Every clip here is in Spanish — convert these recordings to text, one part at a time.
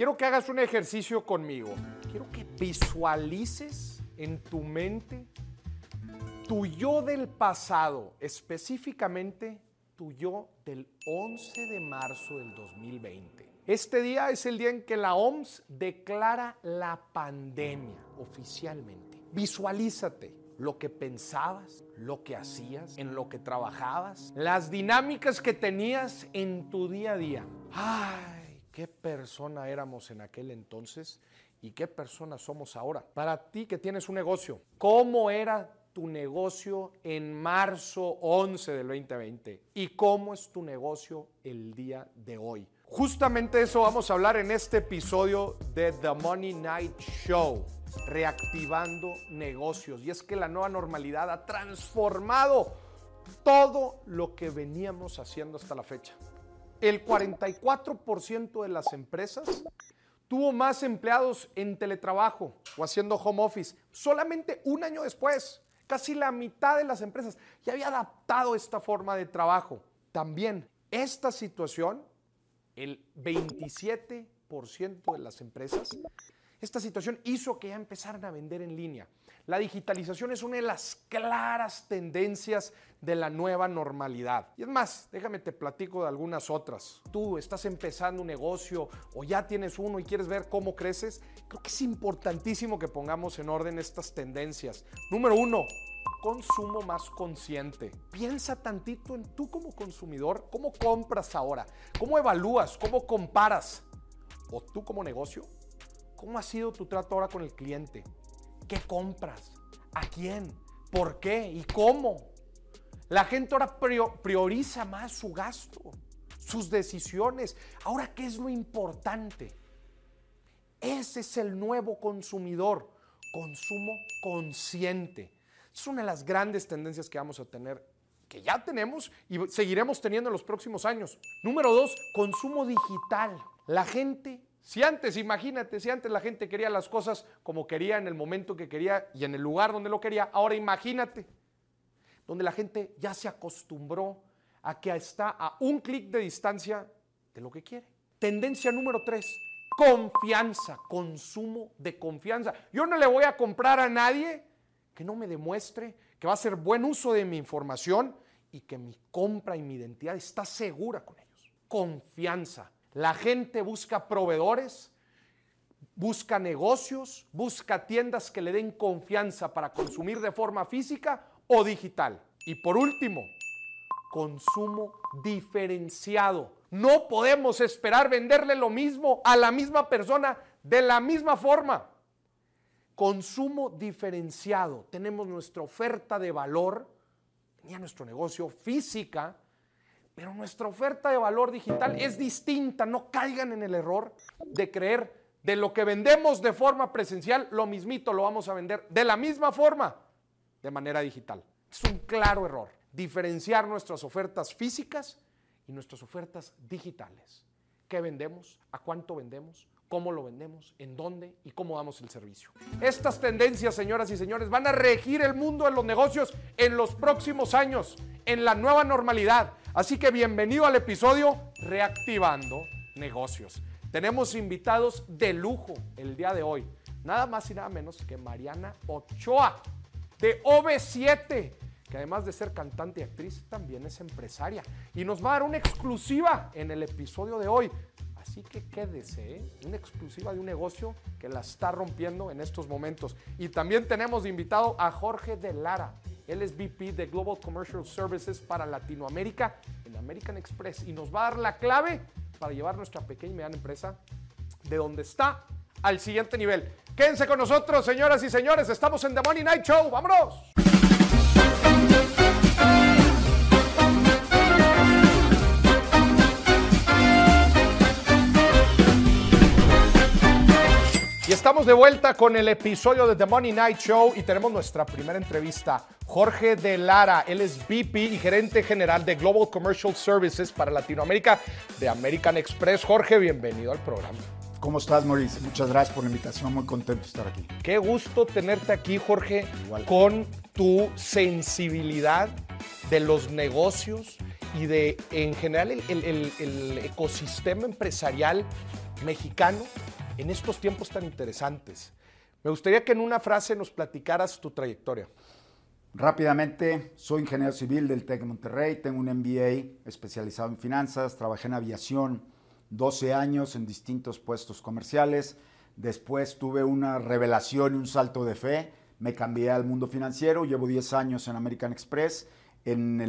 Quiero que hagas un ejercicio conmigo. Quiero que visualices en tu mente tu yo del pasado, específicamente tu yo del 11 de marzo del 2020. Este día es el día en que la OMS declara la pandemia oficialmente. Visualízate lo que pensabas, lo que hacías, en lo que trabajabas, las dinámicas que tenías en tu día a día. Ay, qué persona éramos en aquel entonces y qué persona somos ahora. Para ti que tienes un negocio, ¿cómo era tu negocio en marzo 11 del 2020 y cómo es tu negocio el día de hoy. Justamente eso vamos a hablar en este episodio de The Money Night Show, reactivando negocios. Y es que la nueva normalidad ha transformado todo lo que veníamos haciendo hasta la fecha. El 44% de las empresas tuvo más empleados en teletrabajo o haciendo home office solamente un año después. Casi la mitad de las empresas ya había adaptado esta forma de trabajo. También esta situación, el 27% de las empresas, esta situación hizo que ya empezaran a vender en línea. La digitalización es una de las claras tendencias de la nueva normalidad. Y es más, déjame te platico de algunas otras. Tú estás empezando un negocio o ya tienes uno y quieres ver cómo creces. Creo que es importantísimo que pongamos en orden estas tendencias. Número uno, consumo más consciente. Piensa tantito en tú como consumidor, cómo compras ahora, cómo evalúas, cómo comparas. O tú como negocio, ¿cómo ha sido tu trato ahora con el cliente? ¿Qué compras? ¿A quién? ¿Por qué? ¿Y cómo? La gente ahora prioriza más su gasto, sus decisiones. Ahora, ¿qué es lo importante? Ese es el nuevo consumidor, consumo consciente. Es una de las grandes tendencias que vamos a tener, que ya tenemos y seguiremos teniendo en los próximos años. Número dos, consumo digital. La gente si antes, imagínate, si antes la gente quería las cosas como quería en el momento que quería y en el lugar donde lo quería, ahora imagínate, donde la gente ya se acostumbró a que está a un clic de distancia de lo que quiere. Tendencia número tres, confianza, consumo de confianza. Yo no le voy a comprar a nadie que no me demuestre que va a hacer buen uso de mi información y que mi compra y mi identidad está segura con ellos. Confianza. La gente busca proveedores, busca negocios, busca tiendas que le den confianza para consumir de forma física o digital. Y por último, consumo diferenciado. No podemos esperar venderle lo mismo a la misma persona de la misma forma. Consumo diferenciado. Tenemos nuestra oferta de valor, tenía nuestro negocio física, pero nuestra oferta de valor digital es distinta. No caigan en el error de creer de lo que vendemos de forma presencial, lo mismito lo vamos a vender de la misma forma de manera digital. Es un claro error. Diferenciar nuestras ofertas físicas y nuestras ofertas digitales. ¿Qué vendemos? ¿A cuánto vendemos? cómo lo vendemos, en dónde y cómo damos el servicio. Estas tendencias, señoras y señores, van a regir el mundo de los negocios en los próximos años, en la nueva normalidad. Así que bienvenido al episodio Reactivando Negocios. Tenemos invitados de lujo el día de hoy. Nada más y nada menos que Mariana Ochoa de OV7 que además de ser cantante y actriz, también es empresaria. Y nos va a dar una exclusiva en el episodio de hoy. Así que quédese, ¿eh? una exclusiva de un negocio que la está rompiendo en estos momentos. Y también tenemos invitado a Jorge de Lara. Él es VP de Global Commercial Services para Latinoamérica en American Express y nos va a dar la clave para llevar nuestra pequeña y mediana empresa de donde está al siguiente nivel. Quédense con nosotros, señoras y señores. Estamos en The Money Night Show. ¡Vámonos! Estamos de vuelta con el episodio de The Money Night Show y tenemos nuestra primera entrevista. Jorge de Lara, él es VP y gerente general de Global Commercial Services para Latinoamérica de American Express. Jorge, bienvenido al programa. ¿Cómo estás, Mauricio? Muchas gracias por la invitación, muy contento de estar aquí. Qué gusto tenerte aquí, Jorge, con tu sensibilidad de los negocios y de, en general, el ecosistema empresarial mexicano en estos tiempos tan interesantes. Me gustaría que en una frase nos platicaras tu trayectoria. Rápidamente, soy ingeniero civil del TEC de Monterrey, tengo un MBA especializado en finanzas, trabajé en aviación 12 años en distintos puestos comerciales, después tuve una revelación y un salto de fe, me cambié al mundo financiero, llevo 10 años en American Express, en,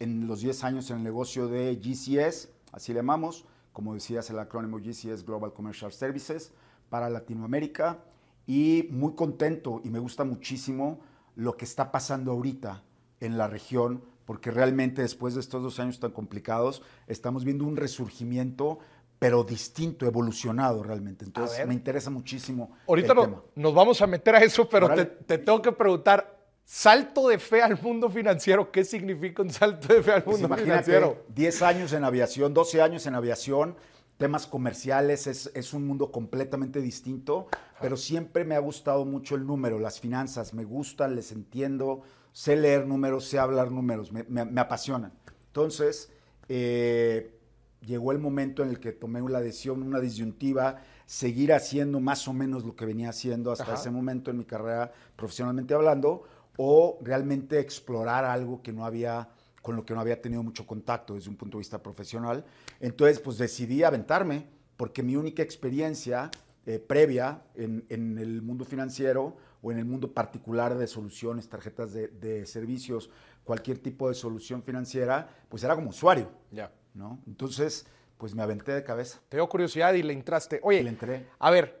en los 10 años en el negocio de GCS, así le llamamos, como decías el acrónimo GCS Global Commercial Services, para Latinoamérica, y muy contento y me gusta muchísimo lo que está pasando ahorita en la región, porque realmente después de estos dos años tan complicados, estamos viendo un resurgimiento, pero distinto, evolucionado realmente. Entonces me interesa muchísimo. Ahorita nos vamos a meter a eso, pero te, tengo que preguntar, salto de fe al mundo financiero, ¿qué significa un salto de fe al pues mundo financiero? 10 años en aviación, 12 años en aviación, temas comerciales, es, es, un mundo completamente distinto, pero siempre me ha gustado mucho el número, las finanzas, me gustan, les entiendo, sé leer números, sé hablar números, me, me, apasionan. Entonces, eh, llegó el momento en el que tomé la decisión, una disyuntiva, seguir haciendo más o menos lo que venía haciendo hasta ese momento en mi carrera profesionalmente hablando, o realmente explorar algo que no había con lo que no había tenido mucho contacto desde un punto de vista profesional. Entonces, pues decidí aventarme, porque mi única experiencia eh, previa en, el mundo financiero o en el mundo particular de soluciones, tarjetas de, servicios, cualquier tipo de solución financiera, pues era como usuario. Ya. ¿no? Entonces, pues me aventé de cabeza. Te dio curiosidad y le entraste. Oye, le entré. a ver,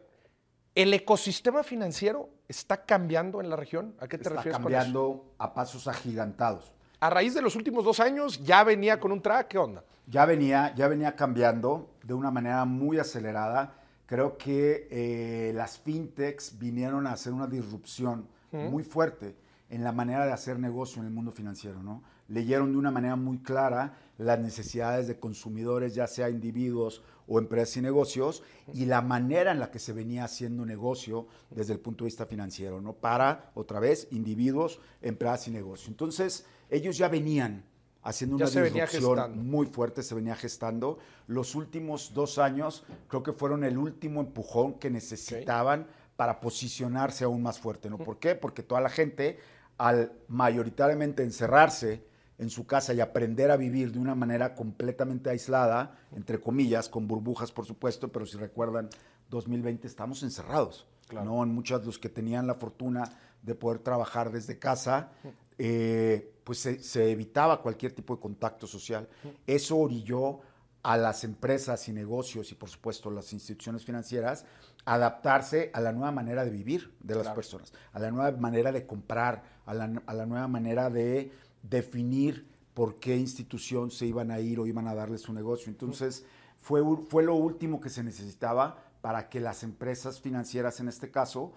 ¿el ecosistema financiero está cambiando en la región? ¿A qué te refieres con eso? Está cambiando a pasos agigantados a raíz de los últimos dos años ya venía con un track, ¿qué onda? Ya venía, ya venía cambiando de una manera muy acelerada. Creo que eh, las fintechs vinieron a hacer una disrupción muy fuerte en la manera de hacer negocio en el mundo financiero, ¿no? Leyeron de una manera muy clara las necesidades de consumidores, ya sea individuos o empresas y negocios, y la manera en la que se venía haciendo negocio desde el punto de vista financiero, ¿no? Para, otra vez, individuos, empresas y negocios. Entonces, ellos ya venían haciendo una disrupción muy fuerte, se venía gestando. Los últimos dos años creo que fueron el último empujón que necesitaban para posicionarse aún más fuerte. ¿no? ¿Por qué? Porque toda la gente, al mayoritariamente encerrarse en su casa y aprender a vivir de una manera completamente aislada, entre comillas, con burbujas por supuesto, pero si recuerdan, 2020 estamos encerrados. ¿no? En muchos de los que tenían la fortuna de poder trabajar desde casa, eh, pues se, evitaba cualquier tipo de contacto social. Eso orilló a las empresas y negocios y por supuesto las instituciones financieras adaptarse a la nueva manera de vivir de las personas, a la nueva manera de comprar, a la, nueva manera de definir por qué institución se iban a ir o iban a darle su negocio. Entonces, fue, fue lo último que se necesitaba para que las empresas financieras, en este caso,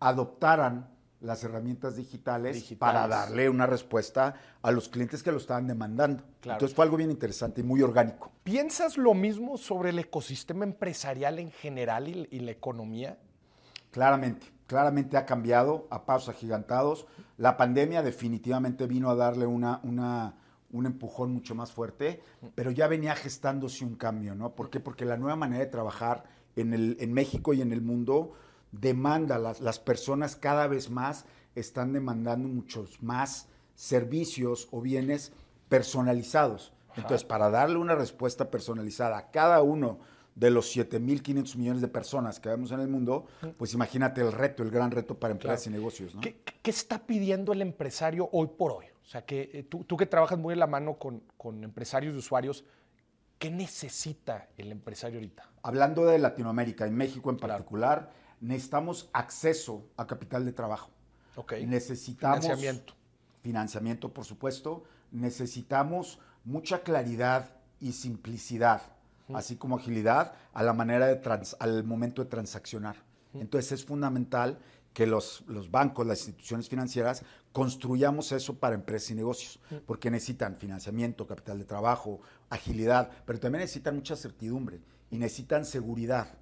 adoptaran las herramientas digitales, para darle una respuesta a los clientes que lo estaban demandando. Entonces fue algo bien interesante y muy orgánico. ¿Piensas lo mismo sobre el ecosistema empresarial en general y, la economía? Claramente, claramente ha cambiado a pasos agigantados. La pandemia definitivamente vino a darle una, una, un empujón mucho más fuerte, pero ya venía gestándose un cambio, ¿no? ¿Por qué? Porque la nueva manera de trabajar en, el, en México y en el mundo demanda, las, las personas cada vez más están demandando muchos más servicios o bienes personalizados. Entonces, para darle una respuesta personalizada a cada uno de los 7.500 millones de personas que vemos en el mundo, pues imagínate el reto, el gran reto para empresas y negocios. ¿Qué, está pidiendo el empresario hoy por hoy? O sea, que eh, tú, que trabajas muy en la mano con, con empresarios y usuarios, ¿qué necesita el empresario ahorita? Hablando de Latinoamérica y México en particular, necesitamos acceso a capital de trabajo. Okay. Necesitamos financiamiento. Financiamiento, por supuesto. Necesitamos mucha claridad y simplicidad, así como agilidad a la manera de al momento de transaccionar. Entonces es fundamental que los, los, bancos, las instituciones financieras, construyamos eso para empresas y negocios, porque necesitan financiamiento, capital de trabajo, agilidad, pero también necesitan mucha certidumbre y necesitan seguridad.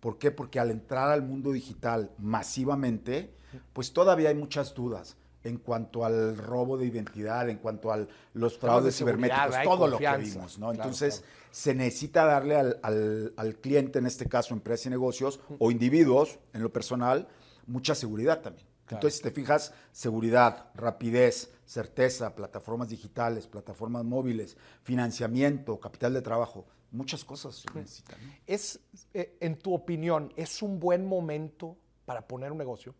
¿Por qué? Porque al entrar al mundo digital masivamente, pues todavía hay muchas dudas en cuanto al robo de identidad, en cuanto a los fraudes cibernéticos, todo lo que vimos, ¿no? Entonces, se necesita darle al, cliente, en este caso empresas y negocios, o individuos, en lo personal, mucha seguridad también. Entonces, si te fijas, seguridad, rapidez, certeza, plataformas digitales, plataformas móviles, financiamiento, capital de trabajo, muchas cosas se necesitan. Es, eh, en tu opinión, ¿es un buen momento para poner un negocio?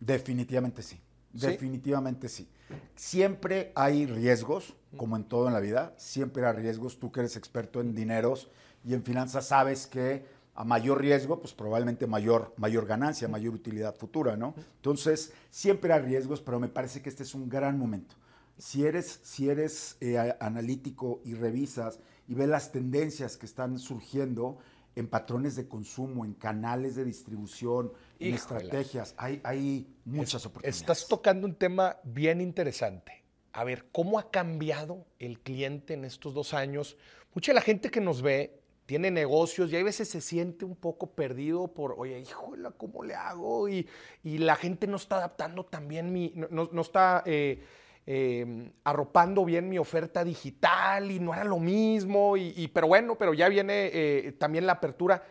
Definitivamente sí. Definitivamente sí. Siempre hay riesgos, como en todo en la vida, siempre hay riesgos. Tú que eres experto en dineros y en finanzas sabes que a mayor riesgo, pues probablemente mayor, mayor ganancia, mayor utilidad futura, ¿no? Entonces, siempre hay riesgos, pero me parece que este es un gran momento. Si eres, si eres eh, analítico y revisas y ves las tendencias que están surgiendo en patrones de consumo, en canales de distribución, en estrategias, hay, hay muchas oportunidades. Estás tocando un tema bien interesante. A ver, ¿cómo ha cambiado el cliente en estos dos años? Mucha de la gente que nos ve tiene negocios y a veces se siente un poco perdido por, oye, híjole, ¿cómo le hago? Y, la gente no está adaptando también mi, no, no está eh, eh, arropando bien mi oferta digital y no era lo mismo, y, pero bueno, pero ya viene eh, también la apertura.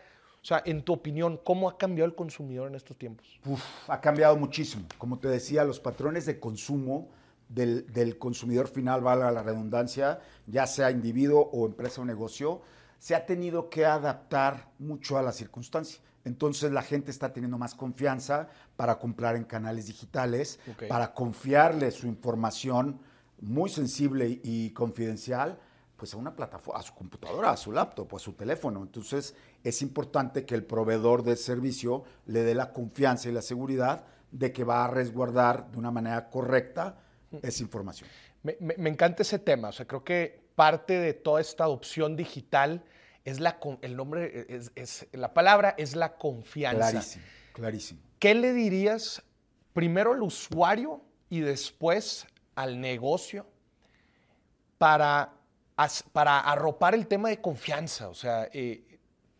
O sea, en tu opinión, ¿cómo ha cambiado el consumidor en estos tiempos? ha cambiado muchísimo. Como te decía, los patrones de consumo del, del consumidor final, valga la redundancia, ya sea individuo o empresa o negocio, se ha tenido que adaptar mucho a la circunstancia. Entonces la gente está teniendo más confianza para comprar en canales digitales, para confiarle su información muy sensible y confidencial pues a una plataforma, a su computadora, a su laptop, a su teléfono. Entonces es importante que el proveedor de servicio le dé la confianza y la seguridad de que va a resguardar de una manera correcta esa información. Me, me encanta ese tema, o sea, creo que parte de toda esta adopción digital es la, el nombre, es, la palabra es la confianza. Clarísimo, clarísimo. ¿Qué le dirías primero al usuario y después al negocio para, para arropar el tema de confianza? O sea, eh,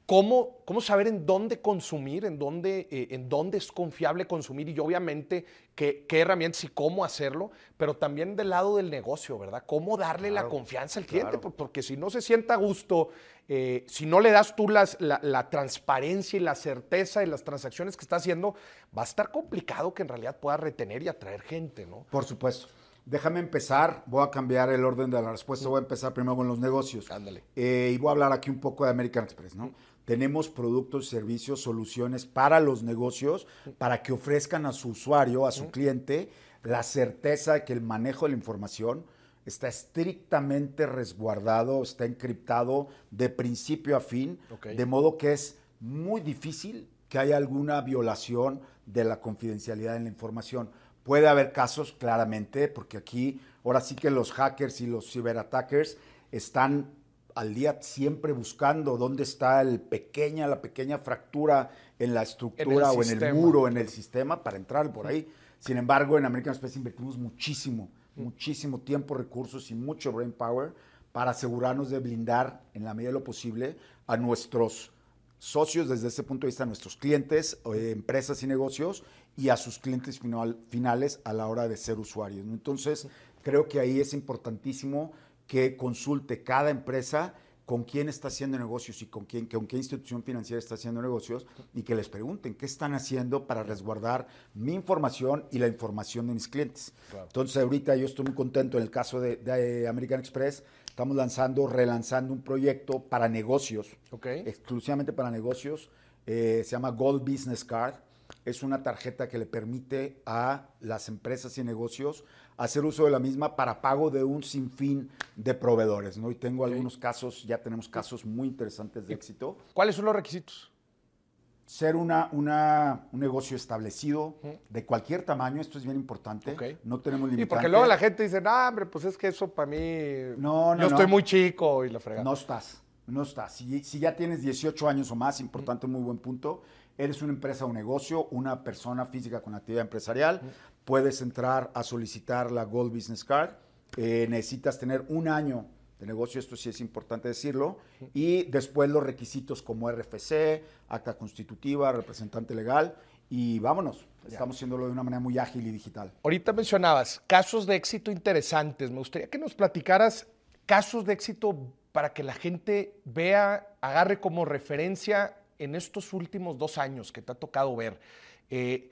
¿Cómo, ¿Cómo, saber en dónde consumir, en dónde, eh, en dónde es confiable consumir y obviamente qué, qué, herramientas y cómo hacerlo, pero también del lado del negocio, ¿verdad? ¿Cómo darle la confianza al cliente? Porque si no se sienta a gusto, eh, si no le das tú las, la, la, transparencia y la certeza de las transacciones que está haciendo, va a estar complicado que en realidad pueda retener y atraer gente, ¿no? Por supuesto. Déjame empezar, voy a cambiar el orden de la respuesta, voy a empezar primero con los negocios. Ándale. Eh, y voy a hablar aquí un poco de American Express, ¿no? Tenemos productos, servicios, soluciones para los negocios, para que ofrezcan a su usuario, a su cliente, la certeza de que el manejo de la información está estrictamente resguardado, está encriptado de principio a fin, de modo que es muy difícil que haya alguna violación de la confidencialidad en la información. Puede haber casos, claramente, porque aquí ahora sí que los hackers y los ciberattackers están al día siempre buscando dónde está el pequeña, la pequeña fractura en la estructura o en el muro, en el sistema para entrar por ahí. Sin embargo, en American Express invertimos muchísimo, muchísimo tiempo, recursos y mucho brain power para asegurarnos de blindar en la medida de lo posible a nuestros socios desde ese punto de vista, a nuestros clientes, eh, empresas y negocios y a sus clientes final, finales a la hora de ser usuarios. Entonces, creo que ahí es importantísimo que consulte cada empresa con quién está haciendo negocios y con quién, con qué institución financiera está haciendo negocios y que les pregunten qué están haciendo para resguardar mi información y la información de mis clientes. Entonces ahorita yo estoy muy contento en el caso de, American Express, estamos lanzando, relanzando un proyecto para negocios, exclusivamente para negocios, eh, se llama Gold Business Card, es una tarjeta que le permite a las empresas y negocios hacer uso de la misma para pago de un sinfín de proveedores. ¿no? Y tengo algunos casos, ya tenemos casos muy interesantes de éxito. ¿Cuáles son los requisitos? Ser una, una, un negocio establecido de cualquier tamaño, esto es bien importante. No tenemos limitantes. Y porque luego la gente dice, no, hombre, pues es que eso para mí. No, no. Yo estoy muy chico y la fregada. No estás, no estás. Si, si ya tienes 18 años o más, importante, muy buen punto, eres una empresa o negocio, una persona física con actividad empresarial, puedes entrar a solicitar la Gold Business Card. Eh, necesitas tener un año de negocio, esto sí es importante decirlo, y después los requisitos como RFC, acta constitutiva, representante legal, y vámonos. Estamos haciéndolo de una manera muy ágil y digital. Ahorita mencionabas casos de éxito interesantes. Me gustaría que nos platicaras casos de éxito para que la gente vea, agarre como referencia en estos últimos dos años que te ha tocado ver. Eh,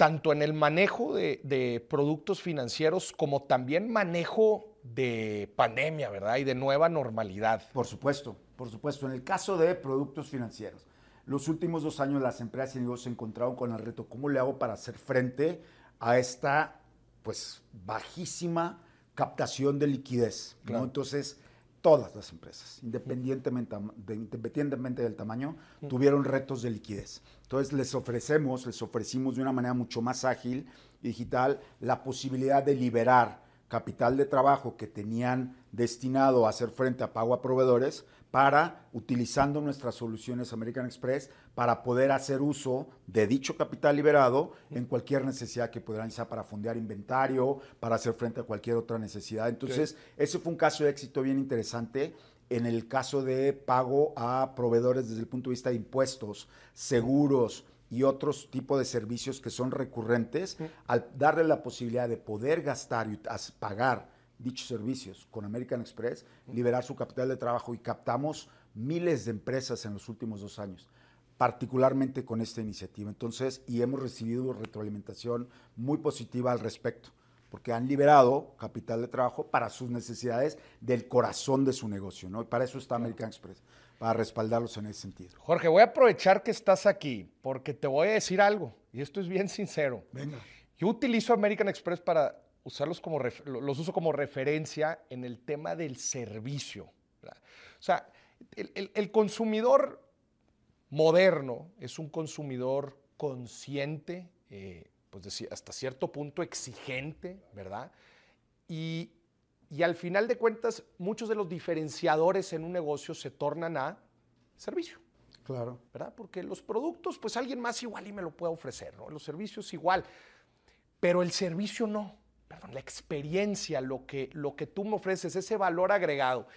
tanto en el manejo de, productos financieros como también manejo de pandemia, ¿verdad? Y de nueva normalidad. Por supuesto, por supuesto. En el caso de productos financieros, los últimos dos años las empresas y negocios se encontraron con el reto, ¿cómo le hago para hacer frente a esta, pues, bajísima captación de liquidez? Entonces, todas las empresas, independientemente, independientemente del tamaño, tuvieron retos de liquidez. Entonces les ofrecemos, les ofrecimos de una manera mucho más ágil y digital la posibilidad de liberar capital de trabajo que tenían destinado a hacer frente a pago a proveedores para, utilizando nuestras soluciones American Express, para poder hacer uso de dicho capital liberado en cualquier necesidad que pudieran, sea para fondear inventario, para hacer frente a cualquier otra necesidad. Entonces, ese fue un caso de éxito bien interesante en el caso de pago a proveedores desde el punto de vista de impuestos, seguros y otros tipos de servicios que son recurrentes, al darle la posibilidad de poder gastar y pagar dichos servicios con American Express, liberar su capital de trabajo y captamos miles de empresas en los últimos dos años, particularmente con esta iniciativa. Entonces, y hemos recibido retroalimentación muy positiva al respecto, porque han liberado capital de trabajo para sus necesidades del corazón de su negocio, ¿no? Y para eso está American Express, para respaldarlos en ese sentido. Jorge, voy a aprovechar que estás aquí, porque te voy a decir algo, y esto es bien sincero. Venga. Yo utilizo American Express para usarlos como, los uso como referencia en el tema del servicio. O sea, el, consumidor moderno es un consumidor consciente, eh, pues hasta cierto punto exigente, ¿verdad? Y, y, al final de cuentas, muchos de los diferenciadores en un negocio se tornan a servicio. Claro. ¿Verdad? Porque los productos, pues alguien más igual y me lo puede ofrecer, ¿no? Los servicios igual, pero el servicio no perdón, la experiencia, lo que, lo que tú me ofreces, ese valor agregado.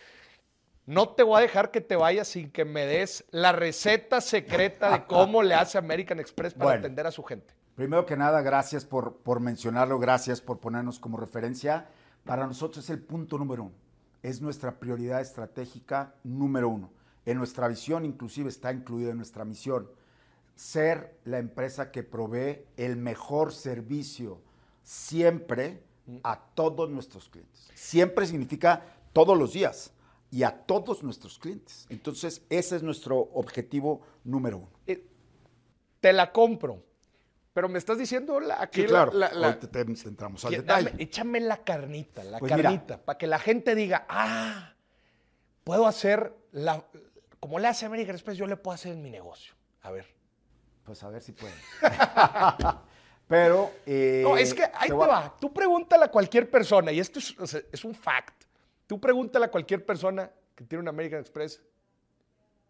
No te voy a dejar que te vayas sin que me des la receta secreta de cómo le hace American Express para atender a su gente. Primero que nada, gracias por, por mencionarlo, gracias por ponernos como referencia. Para nosotros es el punto número uno, es nuestra prioridad estratégica número uno. En nuestra visión inclusive está incluida en nuestra misión, ser la empresa que provee el mejor servicio siempre a todos nuestros clientes. Siempre significa todos los días y a todos nuestros clientes. Entonces, ese es nuestro objetivo número uno. Eh, te la compro, pero me estás diciendo la, sí, claro. te, entramos al detalle. échame la carnita, la pues carnita, para que la gente diga, ah, puedo hacer la, como le hace América Express, yo le puedo hacer en mi negocio. A ver. Pues a ver si puede. Pero. Eh, no, es que ahí te, va. Tú pregúntale a cualquier persona, y esto es, un fact. Tú pregúntale a cualquier persona que tiene una American Express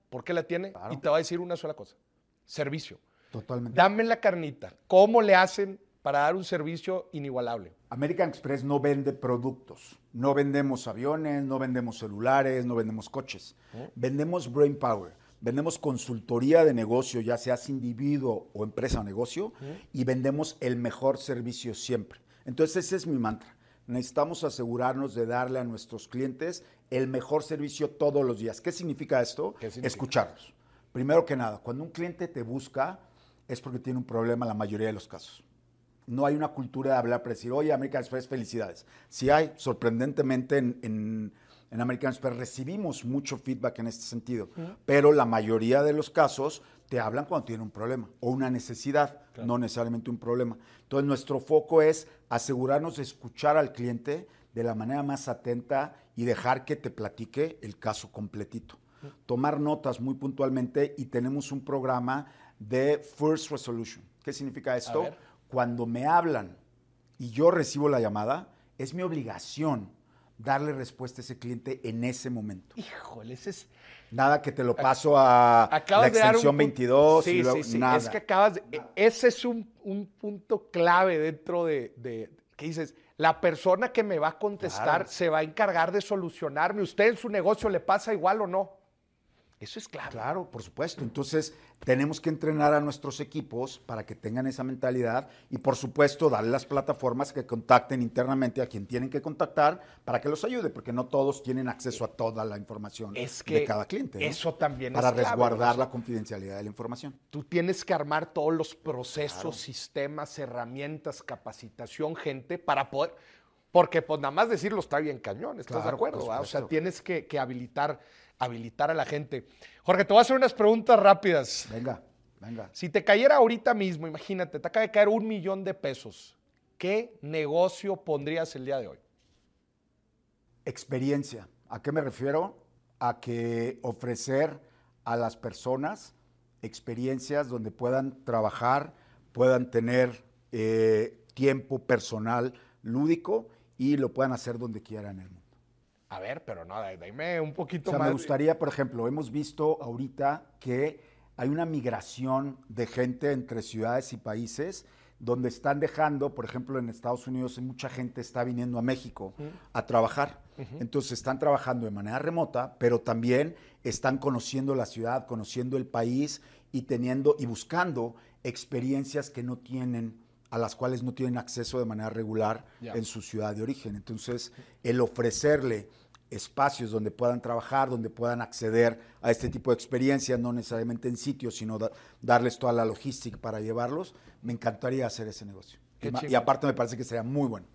por qué la tiene y te va a decir una sola cosa: servicio. Totalmente. Dame la carnita. ¿Cómo le hacen para dar un servicio inigualable? American Express no vende productos. No vendemos aviones, no vendemos celulares, no vendemos coches. Vendemos brain power vendemos consultoría de negocio, ya seas individuo o empresa o negocio, y vendemos el mejor servicio siempre. Entonces ese es mi mantra. Necesitamos asegurarnos de darle a nuestros clientes el mejor servicio todos los días. ¿Qué significa esto? Escucharlos. Primero que nada, cuando un cliente te busca es porque tiene un problema en la mayoría de los casos. No hay una cultura de hablar para decir, oye, American Express, felicidades. Sí hay, sorprendentemente, en en American Express recibimos mucho feedback en este sentido, pero la mayoría de los casos te hablan cuando tienen un problema o una necesidad, no necesariamente un problema. Entonces nuestro foco es asegurarnos de escuchar al cliente de la manera más atenta y dejar que te platique el caso completito. Tomar notas muy puntualmente y tenemos un programa de First Resolution. ¿Qué significa esto? Cuando me hablan y yo recibo la llamada, es mi obligación darle respuesta a ese cliente en ese momento. Híjole, ese es... Nada que te lo paso a la extensión 22 y luego, sí, Es que acabas de... Ese es un, punto clave dentro de, de... ¿Qué dices? La persona que me va a contestar se va a encargar de solucionarme. ¿Usted en su negocio le pasa igual o no? Eso es claro. Claro, por supuesto. Entonces, tenemos que entrenar a nuestros equipos para que tengan esa mentalidad y, por supuesto, darle las plataformas que contacten internamente a quien tienen que contactar para que los ayude, porque no todos tienen acceso a toda la información de cada cliente. ¿no? Eso también para es clave, resguardar la confidencialidad de la información. Tú tienes que armar todos los procesos, sistemas, herramientas, capacitación, gente para poder. Porque, pues nada más decirlo está bien cañón, ¿estás de acuerdo? va? O sea, tienes que, que habilitar, habilitar a la gente. Jorge, te voy a hacer unas preguntas rápidas. Venga, venga. Si te cayera ahorita mismo, imagínate, te acaba de caer un millón de pesos, ¿qué negocio pondrías el día de hoy? Experiencia. ¿A qué me refiero? A que ofrecer a las personas experiencias donde puedan trabajar, puedan tener eh, tiempo personal lúdico y lo puedan hacer donde quieran en el mundo. A ver, pero no, dime un O poquito sea, más. me gustaría, por ejemplo, hemos visto ahorita que hay una migración de gente entre ciudades y países donde están dejando, por ejemplo, en Estados Unidos mucha gente está viniendo a México a trabajar. Entonces están trabajando de manera remota, pero también están conociendo la ciudad, conociendo el país y teniendo y buscando experiencias que no tienen a las cuales no tienen acceso de manera regular en su ciudad de origen. Entonces, el ofrecerle espacios donde puedan trabajar, donde puedan acceder a este tipo de experiencias, no necesariamente en sitios, sino da- darles toda la logística para llevarlos, me encantaría hacer ese negocio. Y, aparte me parece que sería muy bueno.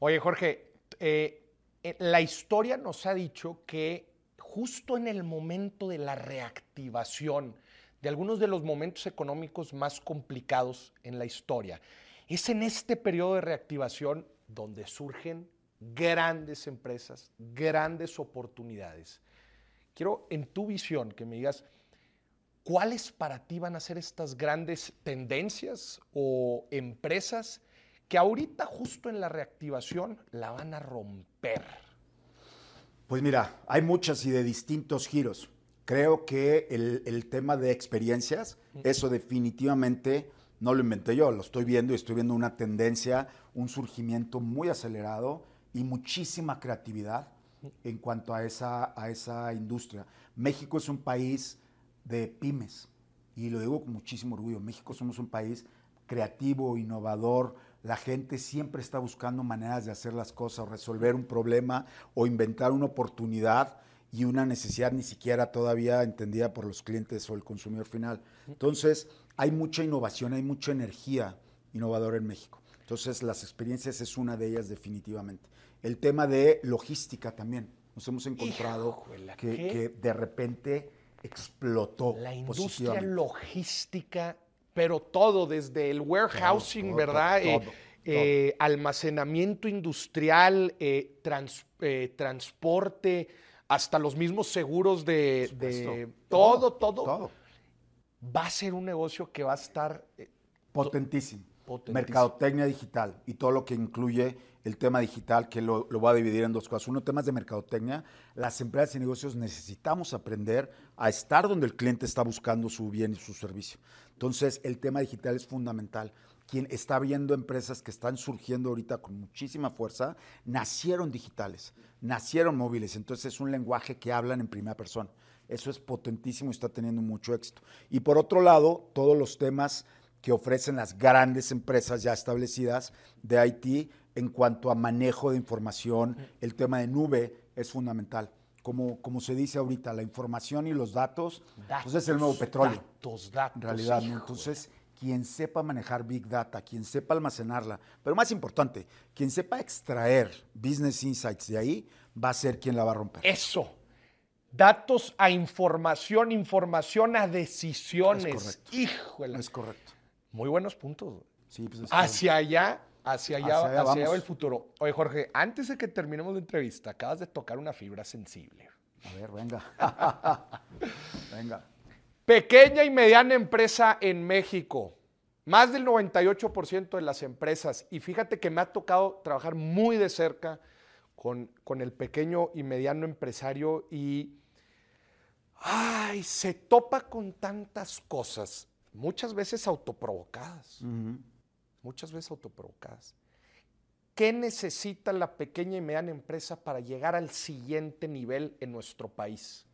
Oye, Jorge, eh, eh, la historia nos ha dicho que justo en el momento de la reactivación, de algunos de los momentos económicos más complicados en la historia, es en este periodo de reactivación donde surgen grandes empresas, grandes oportunidades. Quiero en tu visión que me digas, ¿cuáles para ti van a ser estas grandes tendencias o empresas que ahorita justo en la reactivación la van a romper? Pues mira, hay muchas y de distintos giros. Creo que el, el tema de experiencias, eso definitivamente no lo inventé yo, lo estoy viendo y estoy viendo una tendencia, un surgimiento muy acelerado y muchísima creatividad en cuanto a esa, a esa industria. México es un país de pymes y lo digo con muchísimo orgullo. México somos un país creativo, innovador. La gente siempre está buscando maneras de hacer las cosas, resolver un problema o inventar una oportunidad y una necesidad ni siquiera todavía entendida por los clientes o el consumidor final. Entonces, hay mucha innovación, hay mucha energía innovadora en México. Entonces, las experiencias es una de ellas definitivamente. El tema de logística también. Nos hemos encontrado Híjole, que, de repente explotó La industria logística, pero todo, desde el warehousing, todo, ¿verdad? todo, Eh, eh, almacenamiento industrial, eh, trans- transporte, hasta los mismos seguros de, todo, todo, Todo. Va a ser un negocio que va a estar Potentísimo. Mercadotecnia digital y todo lo que incluye el tema digital, que lo, lo voy a dividir en dos cosas. Uno, temas de mercadotecnia. Las empresas y negocios necesitamos aprender a estar donde el cliente está buscando su bien y su servicio. Entonces, el tema digital es fundamental. Quien está viendo empresas que están surgiendo ahorita con muchísima fuerza, nacieron digitales, nacieron móviles. Entonces, es un lenguaje que hablan en primera persona. Eso es potentísimo y está teniendo mucho éxito. Y por otro lado, todos los temas que ofrecen las grandes empresas ya establecidas de IT en cuanto a manejo de información, el tema de nube es fundamental. Como, como se dice ahorita, la información y los datos, pues es el nuevo petróleo. Datos, datos. En realidad. Entonces, quien sepa manejar Big Data, quien sepa almacenarla, pero más importante, quien sepa extraer Business Insights de ahí, va a ser quien la va a romper. Eso. Datos a información, información a decisiones. Es correcto. Híjole. Es correcto. Muy buenos puntos. Sí, pues es Hacia allá, hacia allá, Hacia allá hacia allá el futuro. Oye, Jorge, antes de que terminemos la entrevista, acabas de tocar una fibra sensible. A ver, venga. venga. Pequeña y mediana empresa en México. Más del 98% de las empresas. Y fíjate que me ha tocado trabajar muy de cerca con, con el pequeño y mediano empresario y ay, se topa con tantas cosas, muchas veces autoprovocadas, muchas veces autoprovocadas. ¿Qué necesita la pequeña y mediana empresa para llegar al siguiente nivel en nuestro país?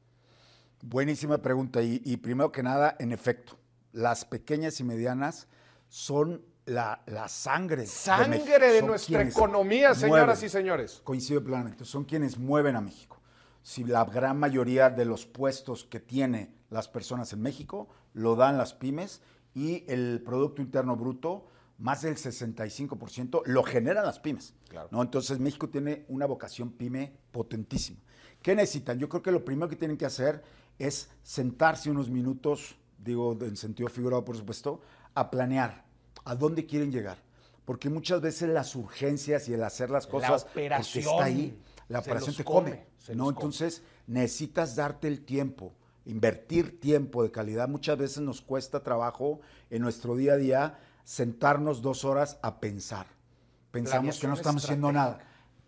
Buenísima pregunta. Y, y primero que nada, en efecto, las pequeñas y medianas son la, la sangre. de Sangre de, nuestra economía, señoras mueven. y señores. Coincido plenamente. Son quienes mueven a México. Si la gran mayoría de los puestos que tiene las personas en México lo dan las pymes y el Producto Interno Bruto, más del 65%, lo generan las pymes. Claro. ¿no? Entonces México tiene una vocación pyme potentísima. ¿Qué necesitan? Yo creo que lo primero que tienen que hacer es sentarse unos minutos, digo en sentido figurado por supuesto, a planear a dónde quieren llegar. Porque muchas veces las urgencias y el hacer las La cosas, porque operación está ahí, la operación te come. come, se ¿no? Entonces necesitas darte el tiempo, invertir tiempo de calidad. Muchas veces nos cuesta trabajo en nuestro día a día sentarnos dos horas a pensar. Pensamos que no estamos haciendo nada.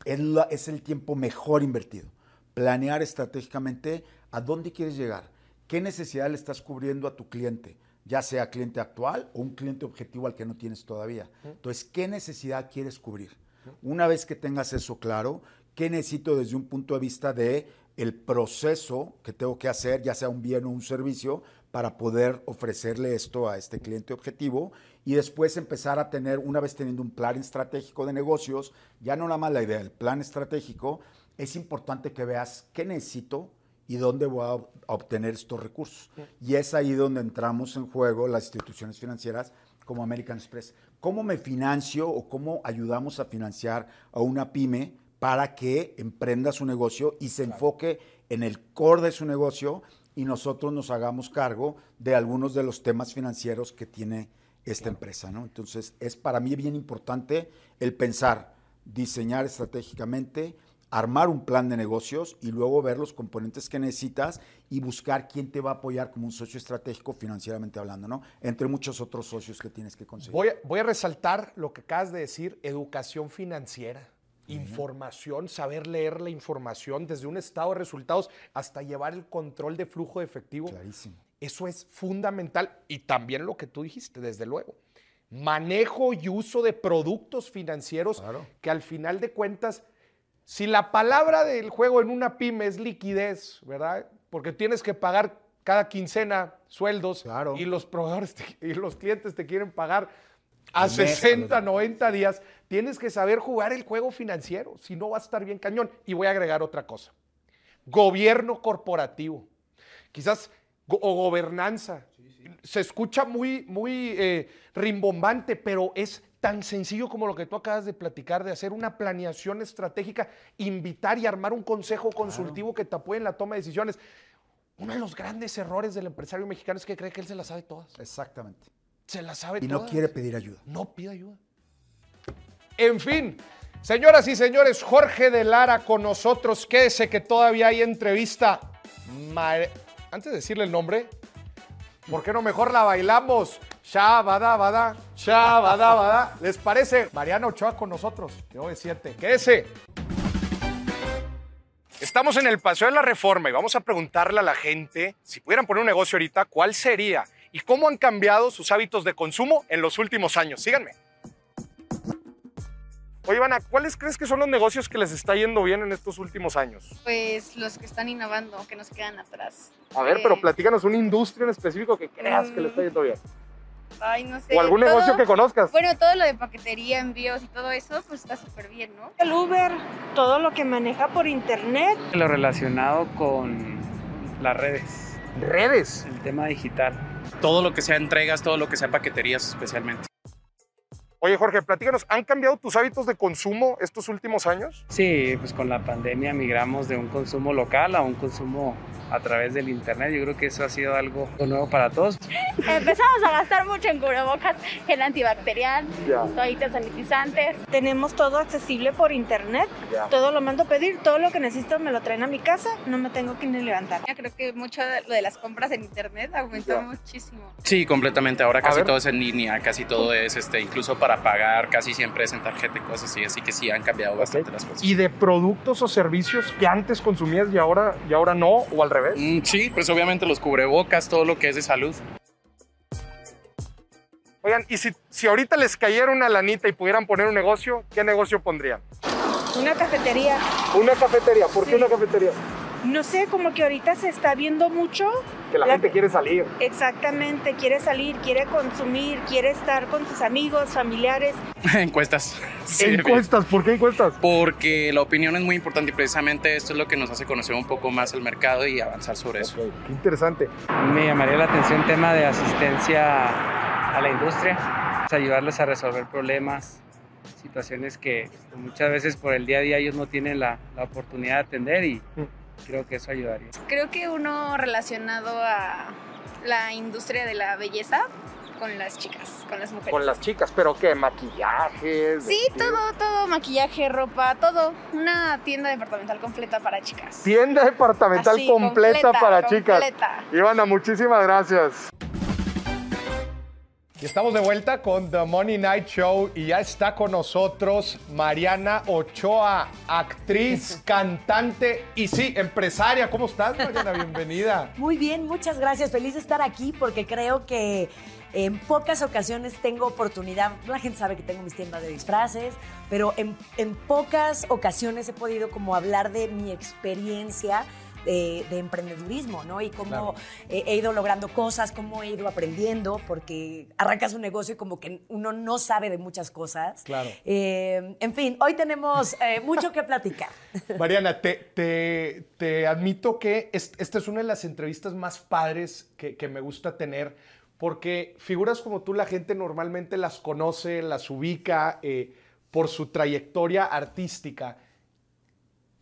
Es, la- es el tiempo mejor invertido. Planear estratégicamente a dónde quieres llegar, qué necesidad le estás cubriendo a tu cliente, ya sea cliente actual o un cliente objetivo al que no tienes todavía. Entonces, ¿qué necesidad quieres cubrir? Una vez que tengas eso claro, ¿qué necesito desde un punto de vista de el proceso que tengo que hacer, ya sea un bien o un servicio, para poder ofrecerle esto a este cliente objetivo y después empezar a tener, una vez teniendo un plan estratégico de negocios, ya no nada más la idea, el plan estratégico, es importante que veas qué necesito y dónde voy a ob- a obtener estos recursos. Y es ahí donde entramos en juego las instituciones financieras como American Express. ¿Cómo me financio o cómo ayudamos a financiar a una pyme para que emprenda su negocio y se enfoque en el core de su negocio y nosotros nos hagamos cargo de algunos de los temas financieros que tiene esta empresa, ¿no? Entonces, es para mí bien importante el pensar, diseñar estratégicamente, armar un plan de negocios y luego ver los componentes que necesitas y buscar quién te va a apoyar como un socio estratégico financieramente hablando, ¿no? Entre muchos otros socios que tienes que conseguir. Voy a, voy a resaltar lo que acabas de decir, educación financiera, información, saber leer la información desde un estado de resultados hasta llevar el control de flujo de efectivo. Clarísimo. Eso es fundamental y también lo que tú dijiste, desde luego. Manejo y uso de productos financieros Claro. que al final de cuentas, si la palabra del juego en una pyme es liquidez, ¿verdad? Porque tienes que pagar cada quincena sueldos Claro. y los proveedores te- y los clientes te quieren pagar a mes, a los- 60, 90 días, tienes que saber jugar el juego financiero, si no va a estar bien cañón. Y voy a agregar otra cosa. Gobierno corporativo. Quizás go- o gobernanza. Se escucha muy, muy eh, rimbombante, pero es tan sencillo como lo que tú acabas de platicar, de hacer una planeación estratégica, invitar y armar un consejo consultivo que te apoye en la toma de decisiones. Uno de los grandes errores del empresario mexicano es que cree que él se las sabe todas. Exactamente. Se las sabe Y todas. no quiere pedir ayuda. No pida ayuda. En fin, señoras y señores, Jorge de Lara con nosotros. Quédese que todavía hay entrevista. Antes de decirle el nombre, ¿por qué no mejor la bailamos? Shabada, bada, shabada, bada. ¿Les parece? Mariana Ochoa con nosotros. De siete. Quédese. Estamos en el Paseo de la Reforma y vamos a preguntarle a la gente si pudieran poner un negocio ahorita, ¿cuál sería? ¿Y cómo han cambiado sus hábitos de consumo en los últimos años? Síganme. Oye, Ivana, ¿cuáles crees que son los negocios que les está yendo bien en estos últimos años? Pues los que están innovando, que no se quedan atrás. A ver, Eh, pero platícanos una industria en específico que creas que le está yendo bien. Ay, no sé. O algún todo- negocio que conozcas. Bueno, todo lo de paquetería, envíos y todo eso, pues está súper bien, ¿no? El Uber, todo lo que maneja por internet. Lo relacionado con las redes, Redes. el tema digital. todo lo que sea entregas, todo lo que sea paqueterías especialmente. Oye, Jorge, platícanos, ¿han cambiado tus hábitos de consumo estos últimos años? Sí, pues con la pandemia migramos de un consumo local a un consumo a través del internet. Yo creo que eso ha sido algo nuevo para todos. Empezamos a gastar mucho en cubrebocas, gel antibacterial, toallitas sanitizantes. Tenemos todo accesible por internet. ya. Todo lo mando a pedir, todo lo que necesito me lo traen a mi casa. No me tengo que ni levantar. Ya creo que mucho de lo de las compras en internet aumentó Ya. muchísimo. Sí, completamente. Ahora casi todo es en línea, casi todo es, este, incluso para pagar, casi siempre es en tarjeta y cosas así. Así que sí, han cambiado bastante las cosas. ¿Y de productos o servicios que antes consumías y ahora, y ahora no? ¿O al revés? Mm, sí, pues obviamente los cubrebocas, todo lo que es de salud. Oigan, y si, si ahorita les cayera una lanita y pudieran poner un negocio, ¿qué negocio pondrían? Una cafetería. Una cafetería. ¿Por qué una cafetería? No sé, como que ahorita se está viendo mucho. Que la, gente quiere salir. Exactamente, quiere salir, quiere consumir, quiere estar con sus amigos, familiares. encuestas. encuestas, ¿por qué encuestas? Porque la opinión es muy importante y precisamente esto es lo que nos hace conocer un poco más el mercado y avanzar sobre eso. Qué interesante. Me llamaría la atención el tema de asistencia a la industria, ayudarles a resolver problemas, situaciones que muchas veces por el día a día ellos no tienen la, la oportunidad de atender y mm. Creo que eso ayudaría. Creo que uno relacionado a la industria de la belleza con las chicas, con las mujeres. Con las chicas, pero ¿qué? ¿Maquillaje? Sí, todo, todo, maquillaje, ropa, todo. Una tienda departamental completa para chicas. Tienda departamental completa, para chicas. Ivana, muchísimas gracias. Y estamos de vuelta con The Money Night Show y ya está con nosotros Mariana Ochoa, actriz, cantante y sí, empresaria. ¿Cómo estás, Mariana? Bienvenida. Muy bien, muchas gracias. Feliz de estar aquí porque creo que en pocas ocasiones tengo oportunidad, la gente sabe que tengo mis tiendas de disfraces, pero en, en pocas ocasiones he podido como hablar de mi experiencia de, emprendedurismo, ¿no? Y cómo he, ido logrando cosas, cómo he ido aprendiendo, porque arrancas un negocio y como que uno no sabe de muchas cosas. Claro. Eh, en fin, hoy tenemos eh, mucho que platicar. Mariana, te, te, admito que esta es una de las entrevistas más padres que, que me gusta tener, porque figuras como tú la gente normalmente las conoce, las ubica eh, por su trayectoria artística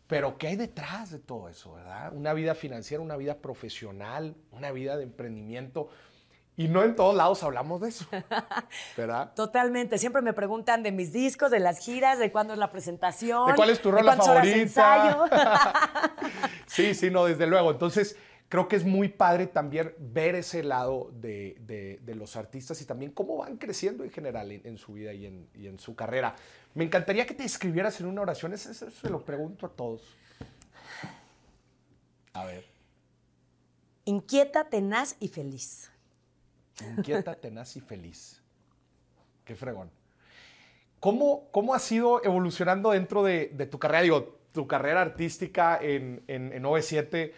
pero ¿qué hay detrás de todo eso, verdad? Una vida financiera, una vida profesional, una vida de emprendimiento. Y no en todos lados hablamos de eso, ¿verdad? Totalmente. Siempre me preguntan de mis discos, de las giras, de cuándo es la presentación. ¿De cuál es tu rola favorita? sí, sí, no, desde luego. Entonces, creo que es muy padre también ver ese lado de, los artistas y también cómo van creciendo en general en, su vida y en, y en su carrera. Me encantaría que te escribieras en una oración. Eso, se lo pregunto a todos. A ver. Inquieta, tenaz y feliz. Inquieta, tenaz y feliz. Qué fregón. ¿Cómo, cómo has ido evolucionando dentro de, tu carrera? Digo, tu carrera artística en, en, en OV7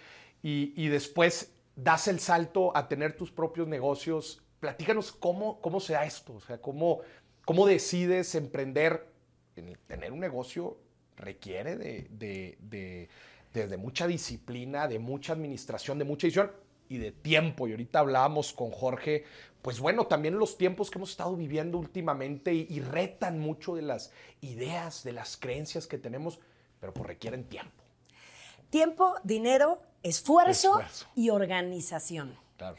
y, después das el salto a tener tus propios negocios. Platícanos cómo, cómo se da esto, o sea, cómo, cómo decides emprender tener un negocio requiere de, desde mucha disciplina, de mucha administración, de mucha edición y de tiempo. Y ahorita hablábamos con Jorge, pues bueno, también los tiempos que hemos estado viviendo últimamente y, retan mucho de las ideas, de las creencias que tenemos, pero pues requieren tiempo. Tiempo, dinero, esfuerzo, y organización. Claro.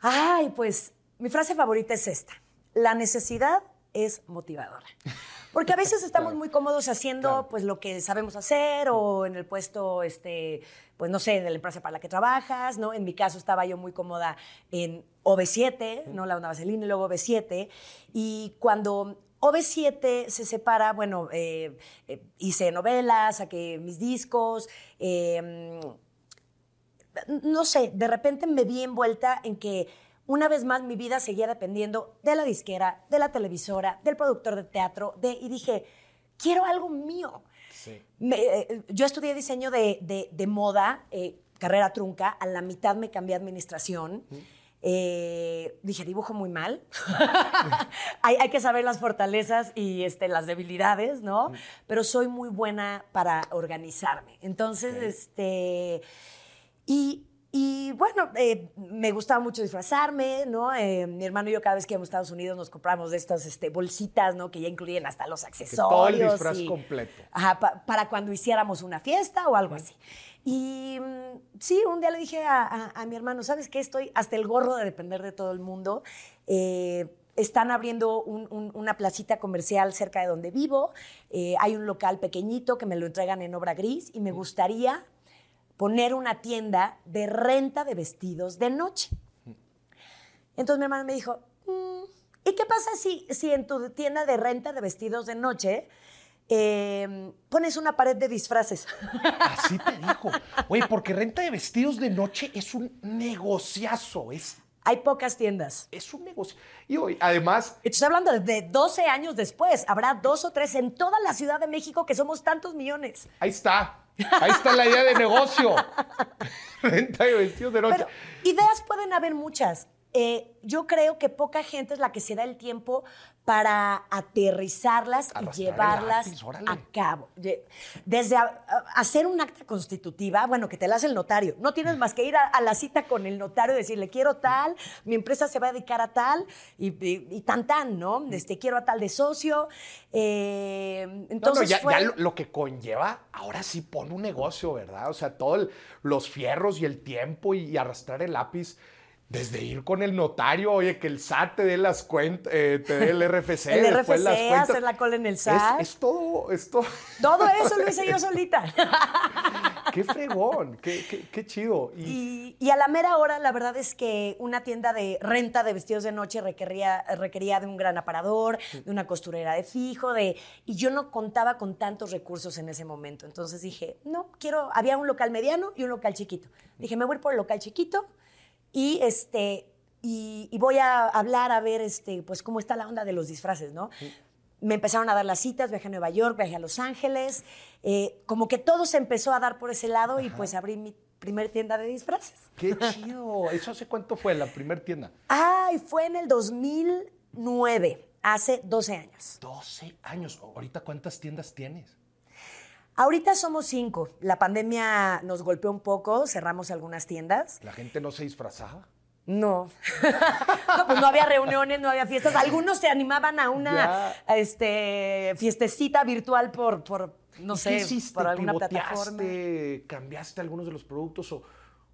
Ay, pues mi frase favorita es esta. La necesidad es motivadora. Porque a veces estamos muy cómodos haciendo pues lo que sabemos hacer o en el puesto, este, pues no sé, de la empresa para la que trabajas, ¿no? En mi caso estaba yo muy cómoda en OV7, ¿no? La onda vaselina y luego OV7. Y cuando OV7 se separa, bueno, eh, eh, hice novelas, saqué mis discos, em, no sé, de repente me vi envuelta en que una vez más mi vida seguía dependiendo de la disquera, de la televisora, del productor de teatro, de, y dije, quiero algo mío. Eh, yo estudié diseño de, moda, eh, carrera trunca, a la mitad me cambié a administración. Eh, dije, dibujo muy mal. hay, hay, que saber las fortalezas y este, las debilidades, ¿no? Pero soy muy buena para organizarme. Entonces, este. Y y bueno, eh, me gustaba mucho disfrazarme, ¿no? Eh, mi hermano y yo cada vez que íbamos a Estados Unidos nos compramos de estas este, bolsitas, ¿no? Que ya incluyen hasta los accesorios. todo el disfraz completo. Ajá, para cuando hiciéramos una fiesta o algo así. Y mm, sí, un día le dije a, mi hermano, ¿sabes qué? Estoy hasta el gorro de depender de todo el mundo. Eh, están abriendo una placita comercial cerca de donde vivo. hay un local pequeñito que me lo entregan en obra gris y me gustaría poner una tienda de renta de vestidos de noche. Entonces mi hermano me dijo, mm, ¿y qué pasa si, si en tu tienda de renta de vestidos de noche em, pones una pared de disfraces? Así te dijo. Oye, porque renta de vestidos de noche es un negociazo, es hay pocas tiendas. Es un negocio. Y hoy, además. Estoy hablando de 12 años después. Habrá dos o tres en toda la Ciudad de México que somos tantos millones. Ahí está. Ahí está la idea de negocio. Renta de vestidos de noche. Pero ideas pueden haber muchas. Eh, yo creo que poca gente es la que se da el tiempo para aterrizarlas y Arrastrar llevarlas lápiz, a cabo. Desde a- a- hacer un acta constitutiva, bueno, que te la hace el notario. No tienes más que ir a, a la cita con el notario y decirle, quiero tal, mi empresa se va a dedicar a tal, y, y- y tan tan, ¿no? Este, quiero a tal de socio. Eh, No, no, entonces ya, fue- ya lo, lo que conlleva, ahora sí pone un negocio, ¿verdad? O sea, todos los fierros y el tiempo y, arrastrar el lápiz. Desde ir con el notario, oye, que el SAT te dé las cuentas, te dé el RFC. El después RFC, las cuentas. hacer la cola en el Es, SAT. es todo, es todo. Todo eso lo hice yo solita. qué fregón, qué, qué- qué chido. Y, Y, y a la mera hora, la verdad es que una tienda de renta de vestidos de noche requería, requería de un gran aparador, de una costurera de fijo, de, y yo no contaba con tantos recursos en ese momento. Entonces dije, no, quiero, había un local mediano y un local chiquito. Dije, me voy por el local chiquito y este... Y, y voy a hablar a ver este, pues, cómo está la onda de los disfraces, ¿no? Me empezaron a dar las citas, viajé a Nueva York, viajé a Los Ángeles, eh, como que todo se empezó a dar por ese lado y pues abrí mi primer tienda de disfraces. qué chido. ¿Eso hace cuánto fue la primera tienda? Ay, fue en el 2009, hace 12 años. 12 años. Ahorita, ¿cuántas tiendas tienes? Ahorita somos cinco. La pandemia nos golpeó un poco, cerramos algunas tiendas. ¿La gente no se disfrazaba? No. no, pues no había reuniones, no había fiestas. Algunos se animaban a una este, fiestecita virtual por, por no ¿Y sé, por alguna plataforma. ¿Cambiaste algunos de los productos? O,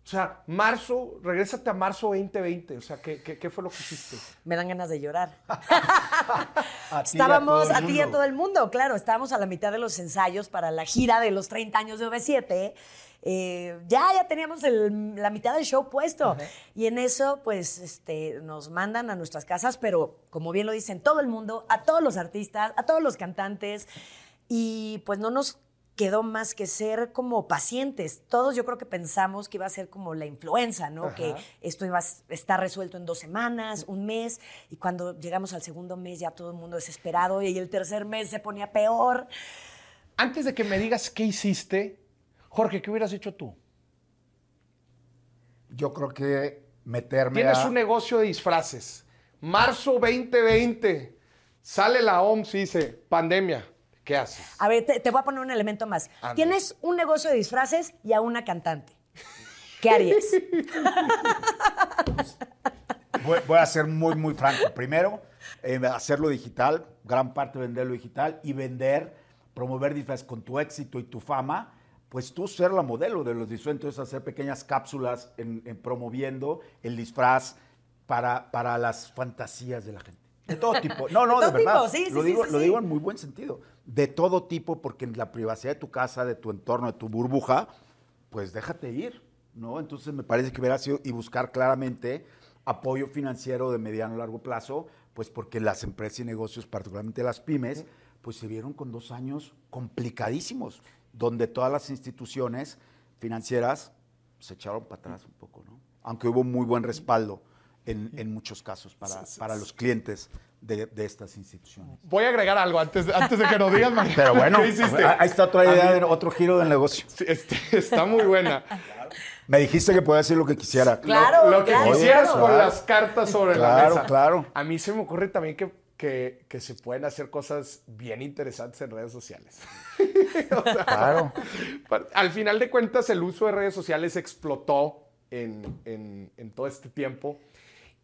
o sea, marzo, regrésate a marzo 2020. O sea, ¿qué, qué, qué fue lo que hiciste? Me dan ganas de llorar. A Estábamos a ti y a todo el mundo, claro. Estábamos a la mitad de los ensayos para la gira de los 30 años de OV7. Eh, ya, ya teníamos el- la mitad del show puesto. Y en eso, pues, este, nos mandan a nuestras casas, pero como bien lo dicen todo el mundo, a todos los artistas, a todos los cantantes. Y pues no nos quedó más que ser como pacientes. Todos yo creo que pensamos que iba a ser como la influenza, ¿no? Ajá. Que esto iba a estar resuelto en dos semanas, un mes, y cuando llegamos al segundo mes ya todo el mundo desesperado y el tercer mes se ponía peor. Antes de que me digas qué hiciste, Jorge, ¿qué hubieras hecho tú? Yo creo que meterme Tienes a... un negocio de disfraces. Marzo 2020. Sale la OMS y dice, pandemia. ¿Qué haces? A ver, te, te voy a poner un elemento más. Tienes un negocio de disfraces y a una cantante. ¿Qué harías? Voy, voy a ser muy, muy franco. Primero, eh, hacerlo digital, gran parte venderlo digital y vender, promover disfraces con tu éxito y tu fama, pues tú ser la modelo de los disfraces, entonces hacer pequeñas cápsulas en, en promoviendo el disfraz para, para las fantasías de la gente. De todo tipo. No, no, De de, verdad. tipo, sí, lo sí, digo, sí, lo digo en muy buen sentido. De todo tipo, porque en la privacidad de tu casa, de tu entorno, de tu burbuja, pues déjate ir, ¿no? Entonces me parece que hubiera sido y buscar claramente apoyo financiero de mediano a largo plazo, pues porque las empresas y negocios, particularmente las pymes, pues se vieron con dos años complicadísimos, donde todas las instituciones financieras se echaron para atrás un poco, ¿no? Aunque hubo muy buen respaldo en, en muchos casos para, para los clientes de, de estas instituciones. Voy a agregar algo antes, de- antes de que nos digas, María. Pero bueno, ¿Qué hiciste? ahí está otra idea, de otro giro del negocio. Sí, este, está muy buena. Me dijiste que podía hacer lo que quisiera. Claro, lo, lo que claro, quisieras claro. con las cartas sobre la Claro, mesa. claro. A mí se me ocurre también que, que, que se pueden hacer cosas bien interesantes en redes sociales. O sea, Claro. Al final de cuentas, el uso de redes sociales explotó en, en- en todo este tiempo.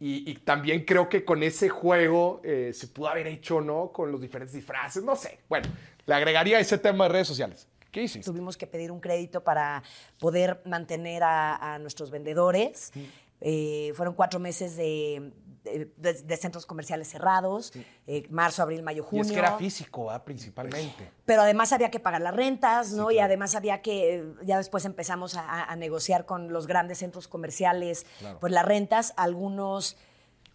Y, y también creo que con ese juego eh, se pudo haber hecho, ¿no? Con los diferentes disfraces, no sé. Bueno, le agregaría ese tema de redes sociales. ¿Qué hiciste? Tuvimos que pedir un crédito para poder mantener a, a nuestros vendedores. Eh, fueron cuatro meses de, de- de- centros comerciales cerrados, eh, marzo, abril, mayo, Y junio. es que era físico, ¿verdad? Principalmente. Pero además había que pagar las rentas, ¿no? Y además había que, eh, ya después empezamos a, negociar con los grandes centros comerciales, Claro. pues las rentas, algunos,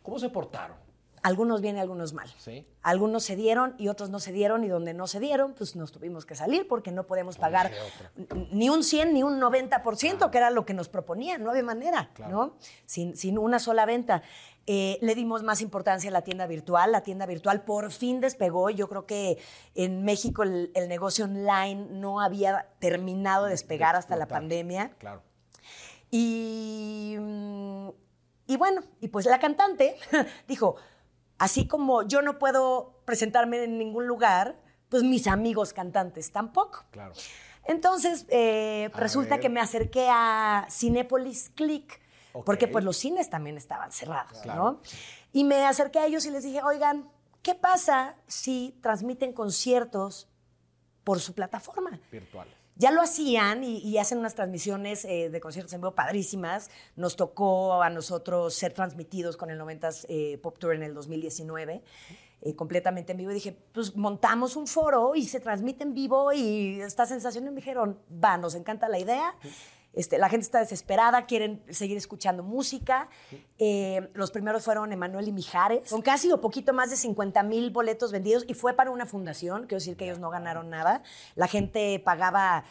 ¿Cómo se portaron? algunos bien y algunos mal. Sí. Algunos se dieron y otros no se dieron, y donde no se dieron, pues nos tuvimos que salir porque no podemos pagar ni un 100 ni un 90%, que era lo que nos proponían, no había manera, ¿no? Sin, sin una sola venta. Eh, le dimos más importancia a la tienda virtual. La tienda virtual por fin despegó. Yo creo que en México el, el negocio online no había terminado de despegar hasta la pandemia. Claro. Y, y bueno, y pues la cantante dijo, así como yo no puedo presentarme en ningún lugar, pues mis amigos cantantes tampoco. Claro. Entonces, eh, resulta ver. que me acerqué a Cinépolis Click, porque pues los cines también estaban cerrados, Claro. ¿no? Y me acerqué a ellos y les dije, oigan, ¿qué pasa si transmiten conciertos por su plataforma? Virtuales. Ya lo hacían y, y hacen unas transmisiones eh, de conciertos en vivo padrísimas. Nos tocó a nosotros ser transmitidos con el 90s eh, Pop Tour en el 2019, eh, completamente en vivo. Y dije, pues montamos un foro y se transmite en vivo y esta sensación y me dijeron, va, nos encanta la idea. Este, la gente está desesperada, quieren seguir escuchando música. Eh, los primeros fueron Emanuel y Mijares, con casi o poquito más de 50 mil boletos vendidos y fue para una fundación, quiero decir que ellos no ganaron nada. La gente pagaba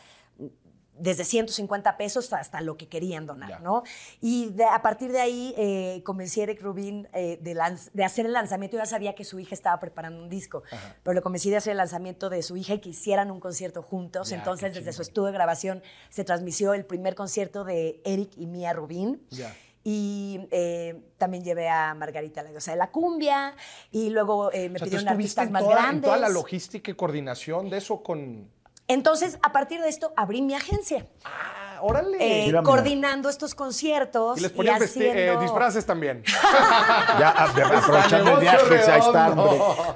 desde 150 pesos hasta lo que querían donar, Ya. ¿no? Y de- a partir de ahí eh, convencí a Eric Rubin eh, de, lanz- de hacer el lanzamiento. Yo ya sabía que su hija estaba preparando un disco, pero le convencí de hacer el lanzamiento de su hija y que hicieran un concierto juntos. Ya, Entonces, desde su estudio de grabación se transmitió el primer concierto de Eric y Mia Rubin. Ya. Y eh, también llevé a Margarita la diosa de la cumbia. Y luego eh, me O sea, pidieron artistas en más toda, en grandes. toda la logística y coordinación de eso con... Entonces, a partir de esto, abrí mi agencia. Ah, órale. eh, Mira, mira. coordinando estos conciertos. y les ponían vesti- eh, haciendo- disfraces también. Ya a- de- aprovechando el viaje, ahí está.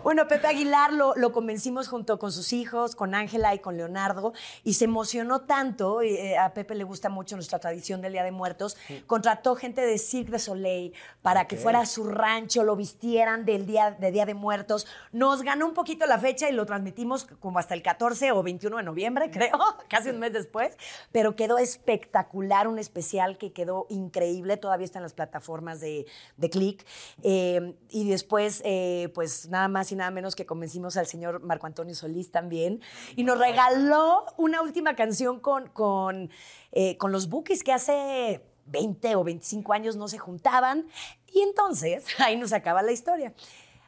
Bueno, Pepe Aguilar lo, lo convencimos junto con sus hijos, con Ángela y con Leonardo, y se emocionó tanto, y, eh, a Pepe le gusta mucho nuestra tradición del Día de Muertos, contrató gente de Cirque de Soleil para que fuera a su rancho, lo vistieran del día de Día de Muertos. Nos ganó un poquito la fecha y lo transmitimos como hasta el 14 o 21 de noviembre, creo, casi un mes después, pero quedó espectacular, un especial que quedó increíble, todavía está en las plataformas de, de Click. Eh, y después, eh, pues nada más y nada menos que convencimos al señor Marco Antonio Solís también. Y nos regaló una última canción con, con, eh, con los Bookies que hace 20 o 25 años no se juntaban. Y entonces, ahí nos acaba la historia.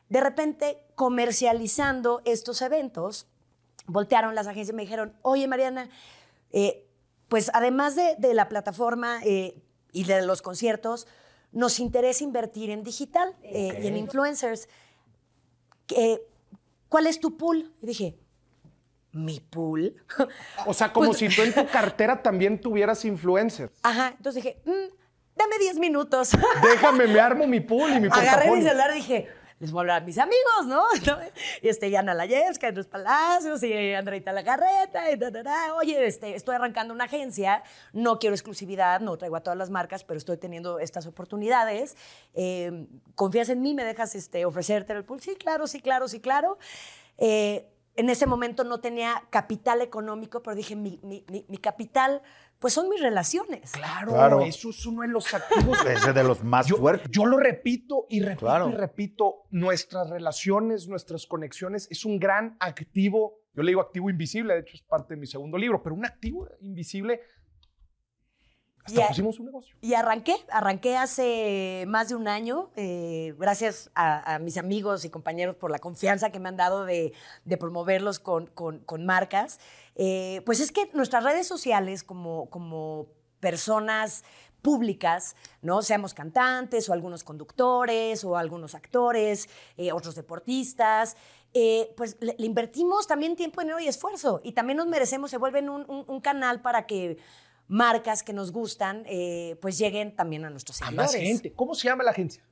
De repente, comercializando estos eventos, voltearon las agencias y me dijeron, oye Mariana, eh, pues además de, de la plataforma eh, y de los conciertos, nos interesa invertir en digital eh, y en influencers. Eh, ¿Cuál es tu pool? Y dije, ¿mi pool? O sea, como Pues- si tú en tu cartera también tuvieras influencers. Ajá, entonces dije, "Mm, dame 10 minutos. Déjame, me armo mi pool y mi Agarré mi celular y dije, les voy a hablar a mis amigos, ¿no? Este, y Ana Andrés Palacios, y Andreita Lagarreta, y da, da, da. Oye, este, estoy arrancando una agencia, no quiero exclusividad, no traigo a todas las marcas, pero estoy teniendo estas oportunidades. Eh, ¿Confías en mí? ¿Me dejas este, ofrecerte el pool? Sí, claro, sí, claro, sí, claro. Eh, en ese momento no tenía capital económico, pero dije, mi, mi- mi- mi capital, pues son mis relaciones. Claro, Claro. eso es uno de los activos. Ese de los más yo, fuertes. yo lo repito y repito Claro. y repito, nuestras relaciones, nuestras conexiones es un gran activo. Yo le digo activo invisible, de hecho es parte de mi segundo libro, pero un activo invisible. Hasta pusimos un negocio. Y arranqué, arranqué hace más de un año, eh, gracias a, a mis amigos y compañeros por la confianza que me han dado de, de promoverlos con, con- con marcas. Eh, pues es que nuestras redes sociales como, como personas públicas, ¿no? Seamos cantantes o algunos conductores o algunos actores, eh, otros deportistas, eh, pues le, le invertimos también tiempo, dinero y esfuerzo y también nos merecemos, se vuelven un, un- un canal para que marcas que nos gustan, eh, pues lleguen también a nuestros A seguidores. más gente. ¿Cómo se llama la agencia?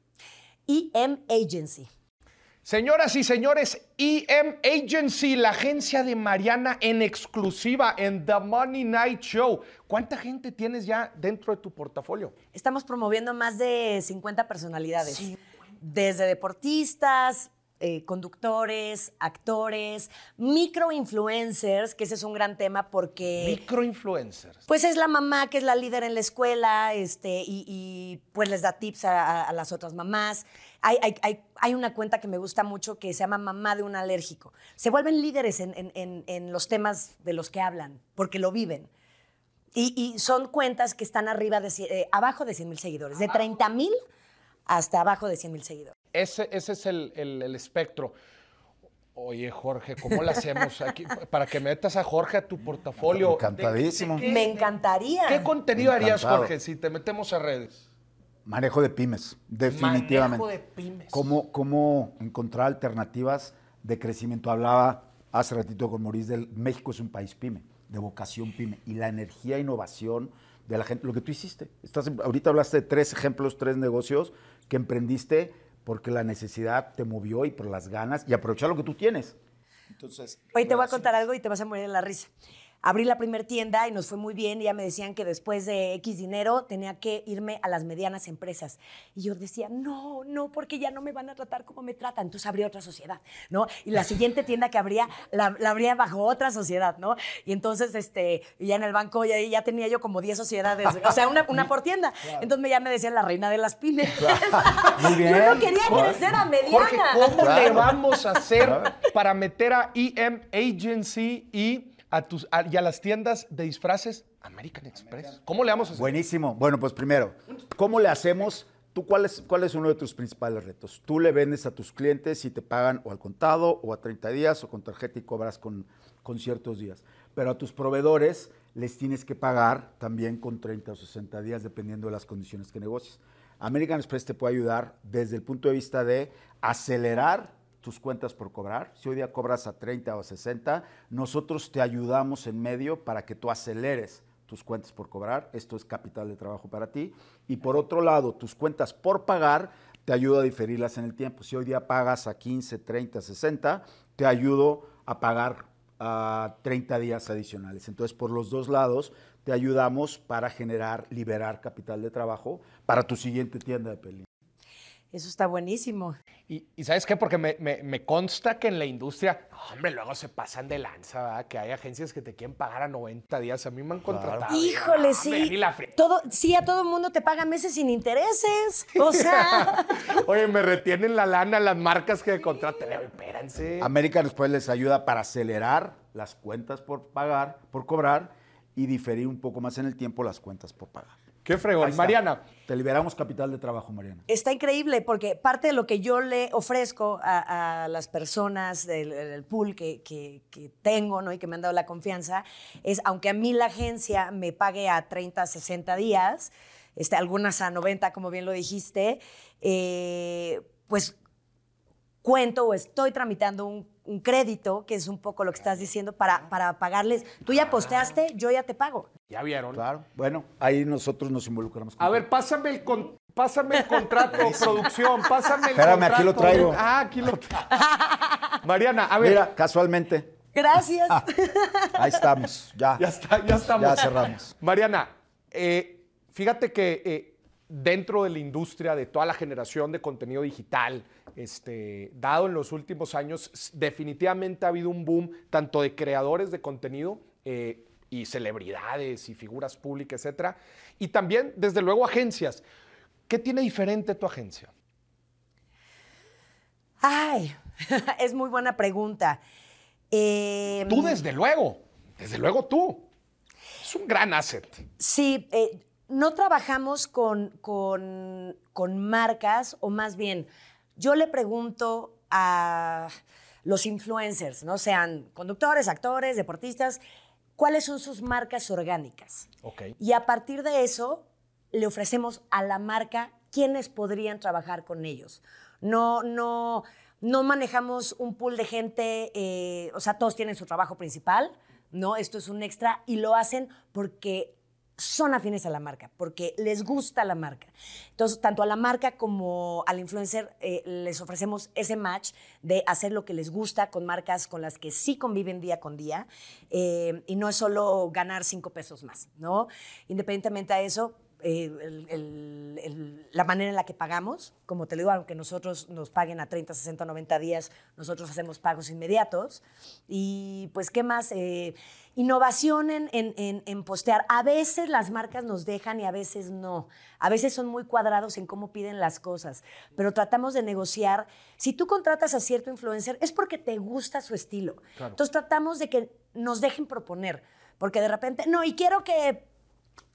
EM Agency. Señoras y señores, EM Agency, la agencia de Mariana en exclusiva en The Money Night Show. ¿Cuánta gente tienes ya dentro de tu portafolio? Estamos promoviendo más de 50 personalidades. Desde deportistas, eh, conductores, actores, microinfluencers, que ese es un gran tema porque... Microinfluencers. Pues es la mamá que es la líder en la escuela este, y, y, pues les da tips a, a- a las otras mamás. Hay, hay- hay- hay una cuenta que me gusta mucho que se llama Mamá de un alérgico. Se vuelven líderes en, en- en- en los temas de los que hablan, porque lo viven. Y, y son cuentas que están arriba de, eh, abajo de 100 mil seguidores, de 30 mil hasta abajo de 100 mil seguidores. Ese, ese es el, el- el espectro. Oye, Jorge, ¿cómo lo hacemos aquí? Para que metas a Jorge a tu portafolio. Encantadísimo. ¿De- de qué- Me encantaría. ¿Qué contenido harías. Jorge, si te metemos a redes? Manejo de pymes, definitivamente. Manejo de pymes. ¿Cómo, cómo encontrar alternativas de crecimiento? Hablaba hace ratito con Maurice del México es un país pyme, de vocación pyme. Y la energía e innovación de la gente, lo que tú hiciste. Estás, ahorita hablaste de tres ejemplos, tres negocios que emprendiste porque la necesidad te movió y por las ganas y aprovechar lo que tú tienes. Entonces, Hoy te voy a contar algo y te vas a morir de la risa. Abrí la primer tienda y nos fue muy bien y ya me decían que después de X dinero tenía que irme a las medianas empresas. Y yo decía, no, no, porque ya no me van a tratar como me tratan. Entonces abrí otra sociedad, ¿no? Y la siguiente tienda que abría, la, la abría bajo otra sociedad, ¿no? Y entonces, este, ya en el banco ya, ya tenía yo como 10 sociedades, o sea, una, una por tienda. Entonces me- ya me decían la reina de las pymes. Muy bien. Yo no quería crecer a mediana. Jorge, ¿cómo Claro. le vamos a hacer para meter a EM Agency y a, tus, a- y a las tiendas de disfraces American Express? ¿Cómo le vamos a hacer? Buenísimo. Bueno, pues primero, ¿cómo le hacemos? ¿Tú cuál es, cuál es uno de tus principales retos? Tú le vendes a tus clientes y te pagan o al contado o a 30 días o con tarjeta y cobras con, con ciertos días. Pero a tus proveedores les tienes que pagar también con 30 o 60 días dependiendo de las condiciones que negocies. American Express te puede ayudar desde el punto de vista de acelerar tus cuentas por cobrar. Si hoy día cobras a 30 o 60, nosotros te ayudamos en medio para que tú aceleres tus cuentas por cobrar. Esto es capital de trabajo para ti. Y por otro lado, tus cuentas por pagar te ayuda a diferirlas en el tiempo. Si hoy día pagas a 15, 30, 60, te ayudo a pagar a 30 días adicionales. Entonces, por los dos lados, te ayudamos para generar, liberar capital de trabajo para tu siguiente tienda de peli. Eso está buenísimo. Y, y ¿sabes qué? Porque me, me- me consta que en la industria, hombre, luego se pasan de lanza, ¿verdad? Que hay agencias que te quieren pagar a 90 días. A mí me han contratado. Híjole, Hombre, sí. la Todo, sí, a todo el mundo te pagan meses sin intereses. O sea, Oye, me retienen la lana las marcas que contratan. Oye, Espérense. American Express les ayuda para acelerar las cuentas por pagar, por cobrar y diferir un poco más en el tiempo las cuentas por pagar. Qué fregón. Mariana, Te liberamos capital de trabajo, Mariana. está increíble porque parte de lo que yo le ofrezco a, a las personas del, del pool que, que- que tengo ¿no? y que me han dado la confianza es, aunque a mí la agencia me pague a 30, 60 días, este, algunas a 90, como bien lo dijiste, eh, pues cuento o estoy tramitando un, un crédito, que es un poco lo que estás diciendo, para, para pagarles. Tú ya posteaste, yo ya te pago. ya vieron. Claro. Bueno, ahí nosotros nos involucramos. A ver, pásame el, con- pásame el contrato, producción. Pásame el Espérame, aquí lo contrato. traigo. Ah, aquí lo traigo. Mariana, a ver. Mira, casualmente, Gracias. ahí estamos. Ya. Ya está, ya estamos. Ya cerramos. Mariana, eh, fíjate que eh, dentro de la industria de toda la generación de contenido digital, este, dado en los últimos años, definitivamente ha habido un boom tanto de creadores de contenido eh, y celebridades y figuras públicas, etcétera, y también, desde luego, agencias. ¿Qué tiene diferente tu agencia? Ay, es muy buena pregunta. Eh, Tú, desde luego, desde luego tú. Es un gran asset. Sí, eh, no trabajamos con, con- con marcas, o más bien, yo le pregunto a los influencers, ¿no? Sean conductores, actores, deportistas, ¿cuáles son sus marcas orgánicas? Y a partir de eso, le ofrecemos a la marca quiénes podrían trabajar con ellos. No, no, no manejamos un pool de gente, eh, o sea, todos tienen su trabajo principal, ¿no? Esto es un extra y lo hacen porque son afines a la marca, porque les gusta la marca. Entonces, tanto a la marca como al influencer eh, les ofrecemos ese match de hacer lo que les gusta con marcas con las que sí conviven día con día eh, y no es solo ganar cinco pesos más, ¿no? Independientemente a eso, eh, el- el- el- la manera en la que pagamos, como te digo, aunque nosotros nos paguen a 30, 60, 90 días, nosotros hacemos pagos inmediatos. Y pues, ¿qué más? Eh, innovación en, en- en- en postear. A veces las marcas nos dejan y a veces no. A veces son muy cuadrados en cómo piden las cosas, pero tratamos de negociar. Si tú contratas a cierto influencer, es porque te gusta su estilo. Entonces tratamos de que nos dejen proponer, porque de repente, no, y quiero que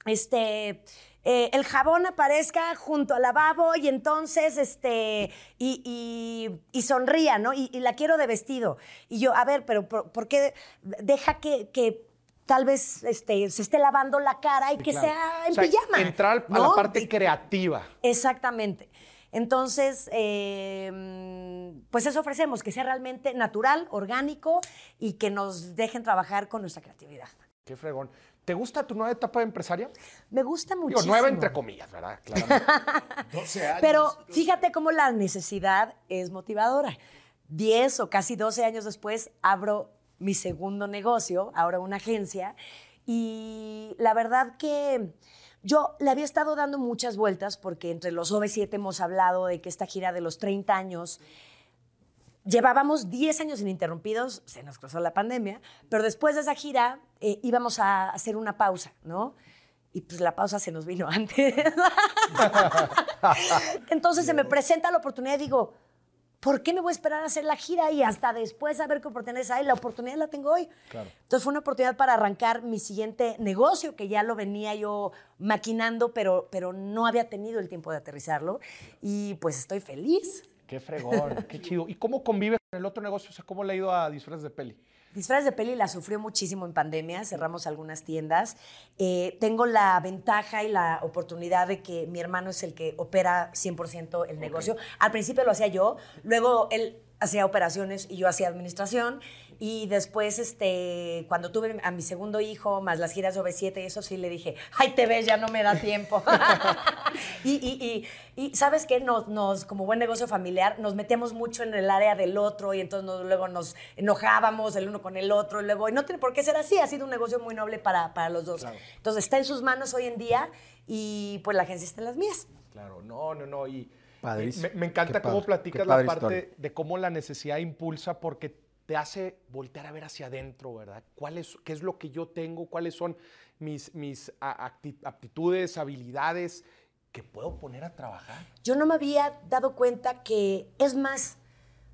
este, eh, el jabón aparezca junto al lavabo y entonces, este, y, y- y sonría, ¿no? Y, y la quiero de vestido. Y yo, a ver, pero ¿por, por qué deja que, que tal vez este, se esté lavando la cara y que Claro. sea en O sea, pijama? Entrar a la parte creativa. Exactamente. Entonces, eh, mm, pues eso ofrecemos, que sea realmente natural, orgánico y que nos dejen trabajar con nuestra creatividad. Qué fregón. ¿Te gusta tu nueva etapa de empresaria? Me gusta Digo, muchísimo. nueva entre comillas, ¿verdad? Claramente. 12 años. Pero fíjate cómo la necesidad es motivadora. Diez o casi 12 años después abro mi segundo negocio, ahora una agencia, y la verdad que yo le había estado dando muchas vueltas porque entre los OV7 hemos hablado de que esta gira de los 30 años Llevábamos 10 años ininterrumpidos, se nos cruzó la pandemia, pero después de esa gira eh, íbamos a hacer una pausa, ¿no? Y pues la pausa se nos vino antes. Entonces se me presenta la oportunidad y digo, ¿por qué me voy a esperar a hacer la gira y hasta después a ver qué oportunidades hay? La oportunidad la tengo hoy. Entonces fue una oportunidad para arrancar mi siguiente negocio, que ya lo venía yo maquinando, pero, pero no había tenido el tiempo de aterrizarlo. Y pues estoy feliz. Qué fregón, qué chido. ¿Y cómo convive con el otro negocio? O sea, ¿cómo le ha ido a disfraces de peli? Disfraz de peli la sufrió muchísimo en pandemia, cerramos algunas tiendas. Eh, tengo la ventaja y la oportunidad de que mi hermano es el que opera 100% el negocio. Al principio lo hacía yo, luego él hacía operaciones y yo hacía administración. Y después, este, cuando tuve a mi segundo hijo, más las giras de OV7, eso sí le dije, ay, te ves, ya no me da tiempo. y, y- y- y, ¿sabes qué? Nos, nos, como buen negocio familiar, nos metíamos mucho en el área del otro y entonces nos- luego nos enojábamos el uno con el otro y luego, y no tiene por qué ser así, ha sido un negocio muy noble para, para los dos. Entonces está en sus manos hoy en día y pues la agencia está en las mías. Claro, no, no, no. Y Padrísimo. me, me encanta cómo platicas la parte historia. de cómo la necesidad impulsa porque te hace voltear a ver hacia adentro, ¿verdad? ¿Cuál es, ¿Qué es lo que yo tengo? ¿Cuáles son mis, mis aptitudes, habilidades que puedo poner a trabajar? Yo no me había dado cuenta que, es más,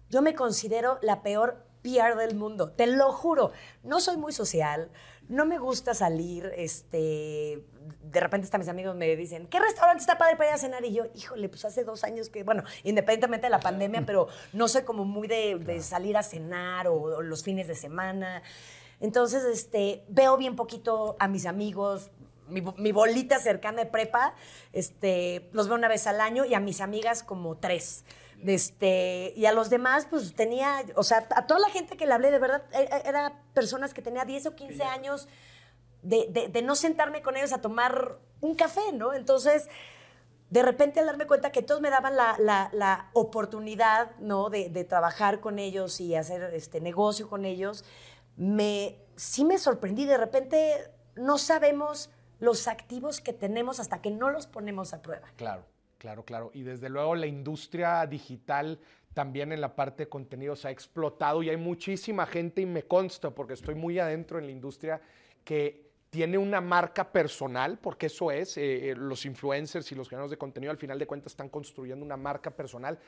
yo me considero la peor PR del mundo, te lo juro. No soy muy social, no me gusta salir, este, de repente hasta mis amigos me dicen, ¿qué restaurante está padre para ir a cenar? Y yo, híjole, pues hace dos años que, bueno, independientemente de la pandemia, pero no soy como muy de, de salir a cenar o, o los fines de semana. Entonces, este, veo bien poquito a mis amigos, mi, mi bolita cercana de prepa, este, los veo una vez al año y a mis amigas como tres. Este, y a los demás, pues tenía, o sea, a toda la gente que le hablé, de verdad, e- e- era personas que tenía 10 o 15 años de, de- de no sentarme con ellos a tomar un café, ¿no? Entonces, de repente al darme cuenta que todos me daban la, la- la oportunidad, ¿no? De, de trabajar con ellos y hacer este negocio con ellos, me, sí me sorprendí. De repente no sabemos los activos que tenemos hasta que no los ponemos a prueba. Claro, claro, claro. Y desde luego la industria digital también en la parte de contenidos ha explotado y hay muchísima gente y me consta porque estoy muy adentro en la industria que tiene una marca personal, porque eso es, eh, eh, los influencers y los creadores de contenido al final de cuentas están construyendo una marca personal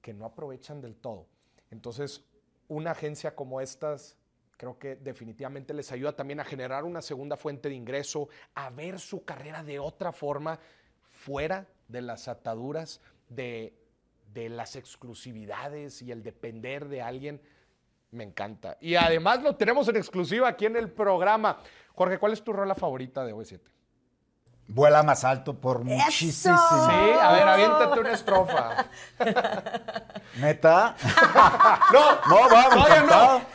que no aprovechan del todo. Entonces, una agencia como estas creo que definitivamente les ayuda también a generar una segunda fuente de ingreso, a ver su carrera de otra forma, fuera de las ataduras de, de las exclusividades y el depender de alguien. Me encanta. Y además lo tenemos en exclusiva aquí en el programa. Jorge, ¿cuál es tu rola favorita de OV7? Vuela más alto por muchísimo. Sí, a ver, aviéntate una estrofa. ¿Neta? No, No, vamos, todavía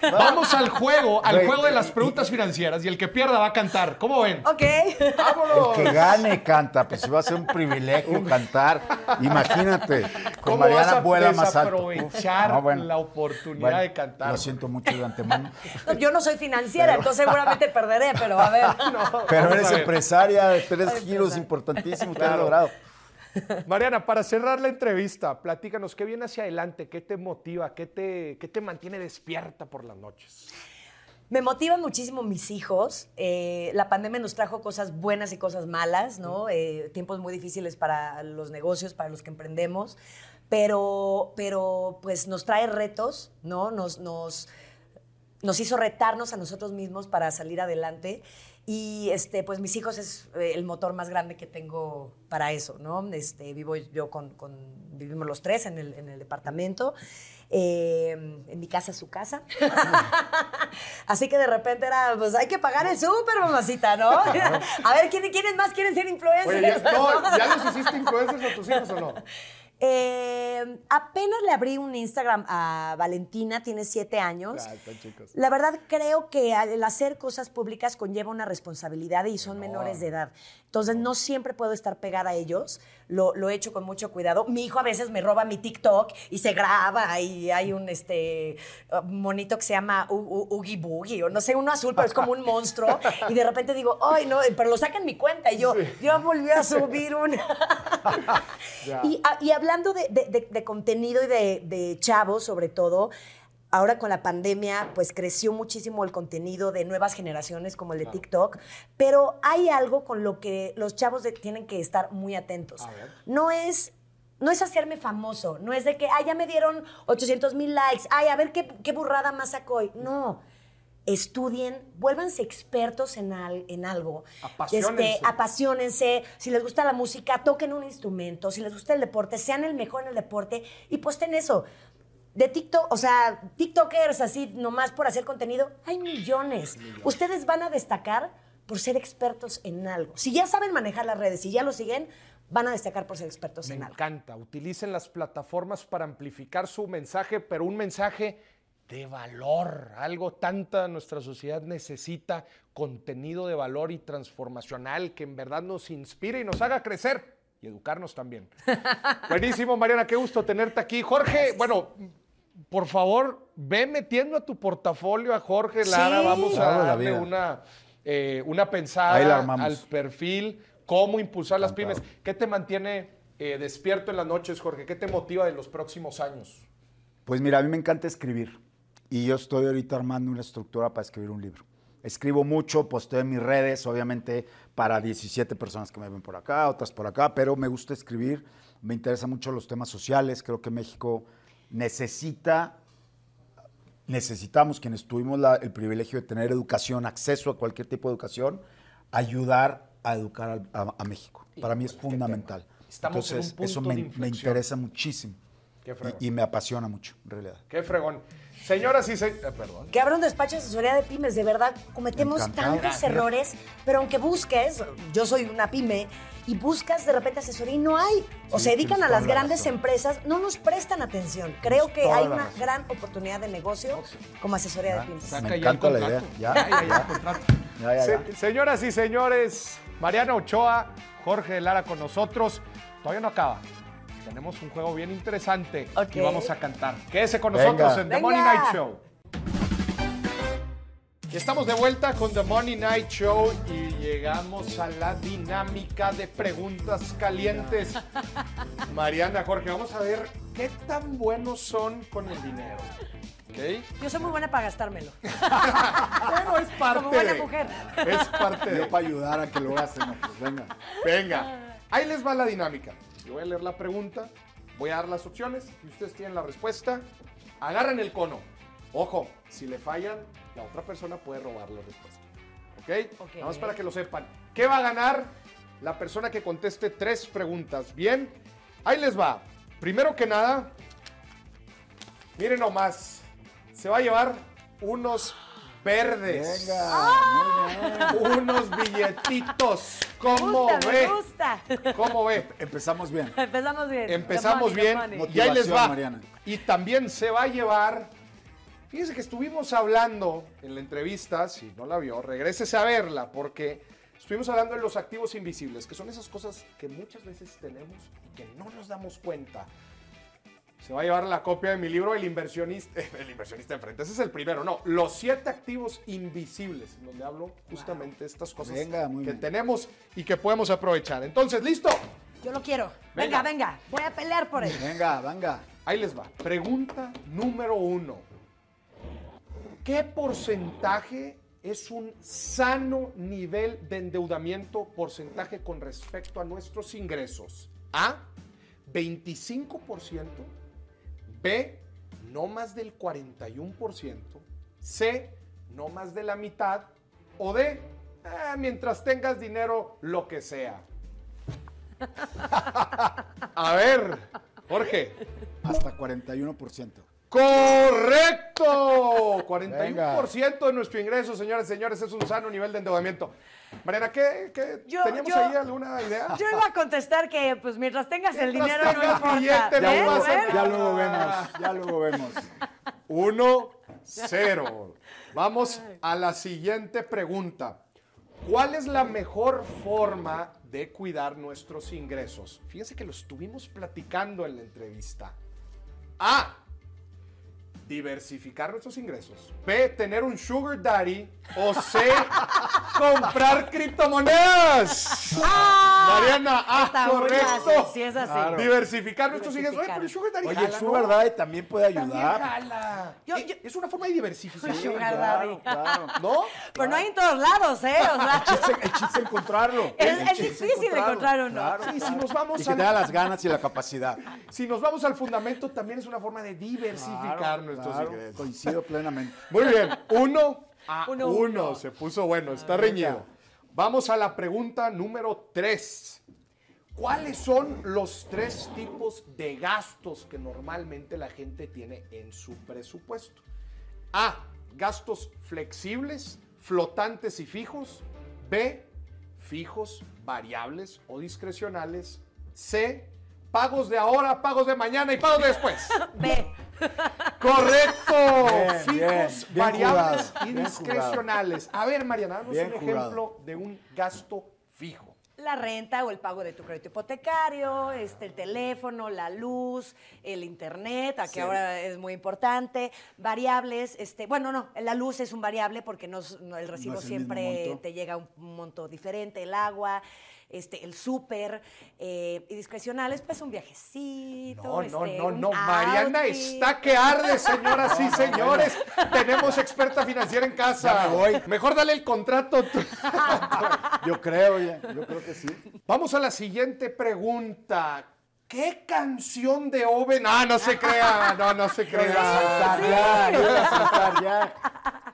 no. Vamos al juego, al Güey, juego de las preguntas financieras y el que pierda va a cantar. ¿Cómo ven? Ok. ¡Vámonos! El que gane canta, pues si va a ser un privilegio cantar. Imagínate, con ¿Cómo vas Mariana a vuela más alto. desaprovechar No, bueno. la oportunidad Bueno, de cantar? Lo siento mucho de antemano. Yo no soy financiera, entonces seguramente perderé, pero a ver. Pero Vamos eres a ver. empresaria de tres giros importantísimos que has logrado. Mariana, para cerrar la entrevista, platícanos qué viene hacia adelante, qué te motiva, qué te, qué te mantiene despierta por las noches. Me motivan muchísimo mis hijos. Eh, la pandemia nos trajo cosas buenas y cosas malas, ¿no? Eh, tiempos muy difíciles para los negocios, para los que emprendemos, pero, pero pues nos trae retos, ¿no? Nos, nos, nos hizo retarnos a nosotros mismos para salir adelante. Y este, pues mis hijos es eh, el motor más grande que tengo para eso, ¿no? Este, vivo yo con, con- vivimos los tres en el, en el departamento. Eh, en mi casa es su casa. Así que de repente era, pues hay que pagar el súper, mamacita, ¿no? A ver, ¿quién- ¿quiénes más quieren ser influencers? Oye, ya, no, ¿ya los hiciste influencers a tus hijos o no? Eh, apenas le abrí un Instagram a Valentina, tiene siete años. Ah, chicos. La verdad creo que al hacer cosas públicas conlleva una responsabilidad y son menores de edad. Entonces no siempre puedo estar pegada a ellos. Lo, lo he hecho con mucho cuidado. Mi hijo a veces me roba mi TikTok y se graba y hay un este monito que se llama Oogie Boogie o no sé, uno azul, pero es como un monstruo. Y de repente digo, ay no, pero lo saca en mi cuenta y yo, yo volví a subir una. Ya. y, hablando de, de- de- de contenido y de, de chavos, sobre todo, ahora con la pandemia, pues creció muchísimo el contenido de nuevas generaciones como el de TikTok, pero hay algo con lo que los chavos de- tienen que estar muy atentos. No es... No es hacerme famoso, no es de que, ay, ya me dieron 800 mil likes, ay, a ver qué, qué burrada más sacó hoy. No, estudien, vuélvanse expertos en, al- en algo. Apasionense. Este, apasionense. Si les gusta la música, toquen un instrumento. Si les gusta el deporte, sean el mejor en el deporte y posten eso. De TikTok, o sea, TikTokers así nomás por hacer contenido, hay millones. Ustedes van a destacar por ser expertos en algo. Si ya saben manejar las redes, si ya lo siguen, van a destacar por ser expertos Me en algo. encanta. Utilicen las plataformas para amplificar su mensaje, pero un mensaje de valor. Algo tanta nuestra sociedad necesita contenido de valor y transformacional que en verdad nos inspire y nos haga crecer y educarnos también. Buenísimo, Mariana, qué gusto tenerte aquí. Jorge, bueno, por favor, ve metiendo a tu portafolio a Jorge Lara. Sí. Vamos a darle una, eh, una pensada al perfil, cómo impulsar las Encantado. pymes. ¿Qué te mantiene eh, despierto en las noches, Jorge? ¿Qué te motiva en los próximos años? Pues mira, a mí me encanta escribir y yo estoy ahorita armando una estructura para escribir un libro. Escribo mucho, posteo en mis redes, obviamente para 17 personas que me ven por acá, otras por acá, pero me gusta escribir, me interesan mucho los temas sociales, creo que México necesita, necesitamos quienes tuvimos la- el privilegio de tener educación, acceso a cualquier tipo de educación, ayudar a educar a, a México. Para mí es qué fundamental. Estamos en un Entonces, punto eso de me, interesa muchísimo Qué y, y me apasiona mucho, en realidad. Qué fregón. Señoras y señores, perdón. Que abra un despacho de asesoría de pymes, de verdad, cometemos Encantado. tantos errores, pero aunque busques, yo soy una pyme, y buscas de repente asesoría y no hay, o Sí, se dedican a las la grandes razón. empresas, no nos prestan atención. Creo que hay una razón. gran oportunidad de negocio como asesoría de pymes. Saca Me encanta la idea. Ya, Ya, ya, ya. Se- señoras y señores, Mariana Ochoa, Jorge Lara con nosotros. Todavía no acaba. Tenemos un juego bien interesante Ok. y vamos a cantar. Quédese con Venga. nosotros en The Venga. Money Night Show. Y estamos de vuelta con The Money Night Show y llegamos a la dinámica de preguntas calientes. Mariana, Jorge, vamos a ver qué tan buenos son con el dinero. ¿Ok? Yo soy muy buena para gastármelo. Bueno, es parte Como buena de- mujer. Es parte de... Yo para ayudar a que lo hacen, pues venga. Venga, ahí les va la dinámica. Yo voy a leer la pregunta, voy a dar las opciones y ustedes tienen la respuesta. Agarran el cono. Ojo, si le fallan, la otra persona puede robar la respuesta. ¿Ok? Ok. Nada más para que lo sepan. ¿Qué va a ganar la persona que conteste tres preguntas? Bien, ahí les va. Primero que nada, miren nomás, se va a llevar unos verdes. Venga, muy bien. Unos billetitos. Me ¿Cómo gusta, ve? me gusta. ¿Cómo ve? Empezamos bien. Empezamos bien. Empezamos money, bien y ahí les va. Mariana. Y también se va a llevar. Fíjense que estuvimos hablando en la entrevista, si no la vio, regrésese a verla, porque estuvimos hablando de los activos invisibles, que son esas cosas que muchas veces tenemos y que no nos damos cuenta. Se va a llevar la copia de mi libro El inversionista, el inversionista enfrente. Ese es el primero, no. Los siete activos invisibles, en donde hablo justamente de estas cosas Venga, que bien. tenemos y que podemos aprovechar. Entonces, ¿listo? Yo lo quiero. Venga. Venga, venga. Voy a pelear por él. Venga, venga. Ahí les va. Pregunta número uno. ¿Qué porcentaje es un sano nivel de endeudamiento porcentaje con respecto a nuestros ingresos? A, 25%. B, no más del 41%. C, no más de la mitad. O D, Eh, mientras tengas dinero, lo que sea. A ver, Jorge. Hasta 41%. ¡Correcto! 41% de nuestro ingreso, señores y señores, es un sano nivel de endeudamiento. Mariana, ¿qué, qué- Yo- teníamos yo- ahí alguna idea? Yo iba a contestar que, pues, mientras tengas el dinero, no importa. billete, ¿Ven? nada. Ya luego vemos, ya luego vemos. 1, 0. Vamos a la siguiente pregunta. ¿Cuál es la mejor forma de cuidar nuestros ingresos? Fíjense que lo estuvimos platicando en la entrevista. A. Diversificar nuestros ingresos. B. Tener un sugar daddy. O C. comprar criptomonedas. Mariana, A. Está muy correcto. sí es así. Claro. Diversificar nuestros ingresos. Oye, Diversificar. pero el sugar daddy Oye, jala, el ¿no? Sugar Daddy también puede También ayudar. jala. Yo- Eh, yo- Es una forma de diversificación. Sugar daddy. Claro. ¿No? Pero no hay en todos lados, ¿eh? O sea, El chiste- el chiste encontrarlo. Es- El es difícil encontrar uno. Claro, Sí, si nos vamos Y que al- te da las ganas y la capacidad. Si nos vamos al fundamento, también es una forma de diversificar Claro, nuestros claro, ingresos. Coincido plenamente. Muy bien, uno a Uno, uno. uno. Se puso bueno, está reñido. Vamos a la pregunta número tres. ¿Cuáles son los tres tipos de gastos que normalmente la gente tiene en su presupuesto? A. Gastos flexibles, flotantes y fijos. B. Fijos, variables o discrecionales. C. Pagos de ahora, pagos de mañana y pagos de después. ve. Correcto. Bien, Fijos, bien, bien variables jugado, y discrecionales. A ver, Mariana, danos Bien un jugado. ejemplo de un gasto fijo. La renta o el pago de tu crédito hipotecario, este, el teléfono, la luz, el internet, a que Sí. ahora es muy importante, variables, este, bueno, no, la luz es un variable porque no, el recibo No siempre te llega a un monto diferente, el agua, este, el súper, eh, y discrecionales, pues un viajecito. No, no, este, no, no. Mariana outfit. está que arde, señoras y señores. Tenemos experta financiera en casa. Ya me voy. Mejor dale el contrato. Yo creo, oye, yo creo que sí. Vamos a la siguiente pregunta. ¿Qué canción de Oven? Ah, no se crea, no, no se crea. saltar, ya, quiero ir a saltar, ya.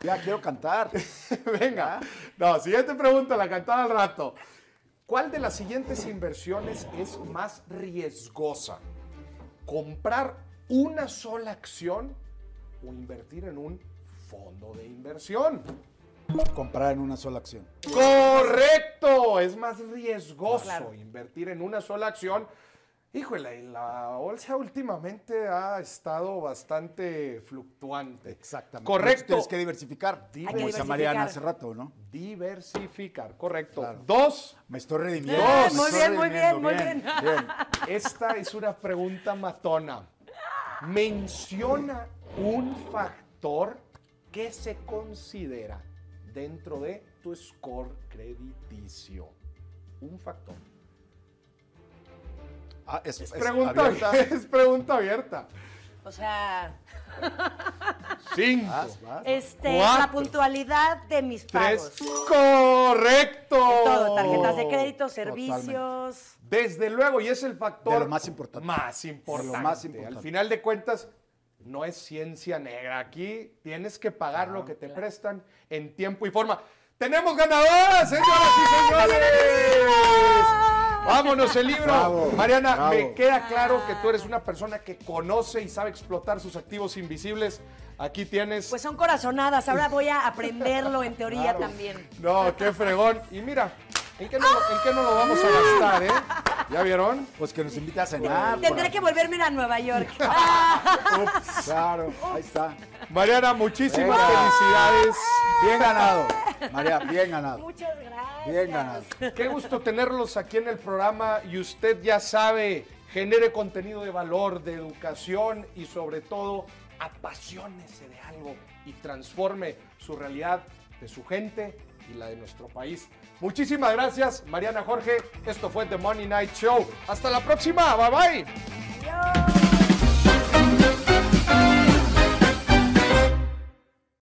Ya quiero cantar. Venga. No, siguiente pregunta, la cantada al rato. ¿Cuál de las siguientes inversiones es más riesgosa? ¿Comprar una sola acción o invertir en un fondo de inversión? Comprar en una sola acción. Correcto, es más riesgoso Claro. invertir en una sola acción. Híjole, la bolsa últimamente ha estado bastante fluctuante. Exactamente. Correcto. Tienes que diversificar. Que Como diversificar. Mariana hace rato, ¿no? Diversificar, correcto. Claro. Dos, Me estoy redimiendo. Dos. me Muy estoy bien, muy bien, muy bien. esta es una pregunta matona. Menciona un factor que se considera dentro de tu score crediticio. Un factor. Ah, es, Es es pregunta, abierta. es pregunta abierta. O sea, Cinco. Vas, vas. este, Cuatro. la puntualidad de mis Tres. pagos. Correcto. Todo, tarjetas de crédito, servicios. Desde luego, y es el factor De lo más importante. Más importante. más importante. Al final de cuentas, no es ciencia negra. Aquí tienes que pagar lo que te prestan en tiempo y forma. ¡Tenemos ganadoras, señoras y señores! Vámonos el libro. Bravo, Mariana, bravo. me queda claro que tú eres una persona que conoce y sabe explotar sus activos invisibles. Aquí tienes. Pues son corazonadas, ahora voy a aprenderlo en teoría Claro. también. No, qué fregón. Y mira, ¿en qué, no, ¿en qué no lo vamos a gastar, eh? ¿Ya vieron? Pues que nos invite a cenar. Tendré que volverme a Nueva York. Claro, ahí está. Mariana, muchísimas Venga. felicidades. Bien ganado. María, bien ganado. Muchas gracias. Bien ganado. Qué gusto tenerlos aquí en el programa y usted ya sabe, genere contenido de valor, de educación y sobre todo apasionese de algo y transforme su realidad de su gente y la de nuestro país. Muchísimas gracias, Mariana Jorge. Esto fue The Money Night Show. Hasta la próxima. Bye bye. Adiós.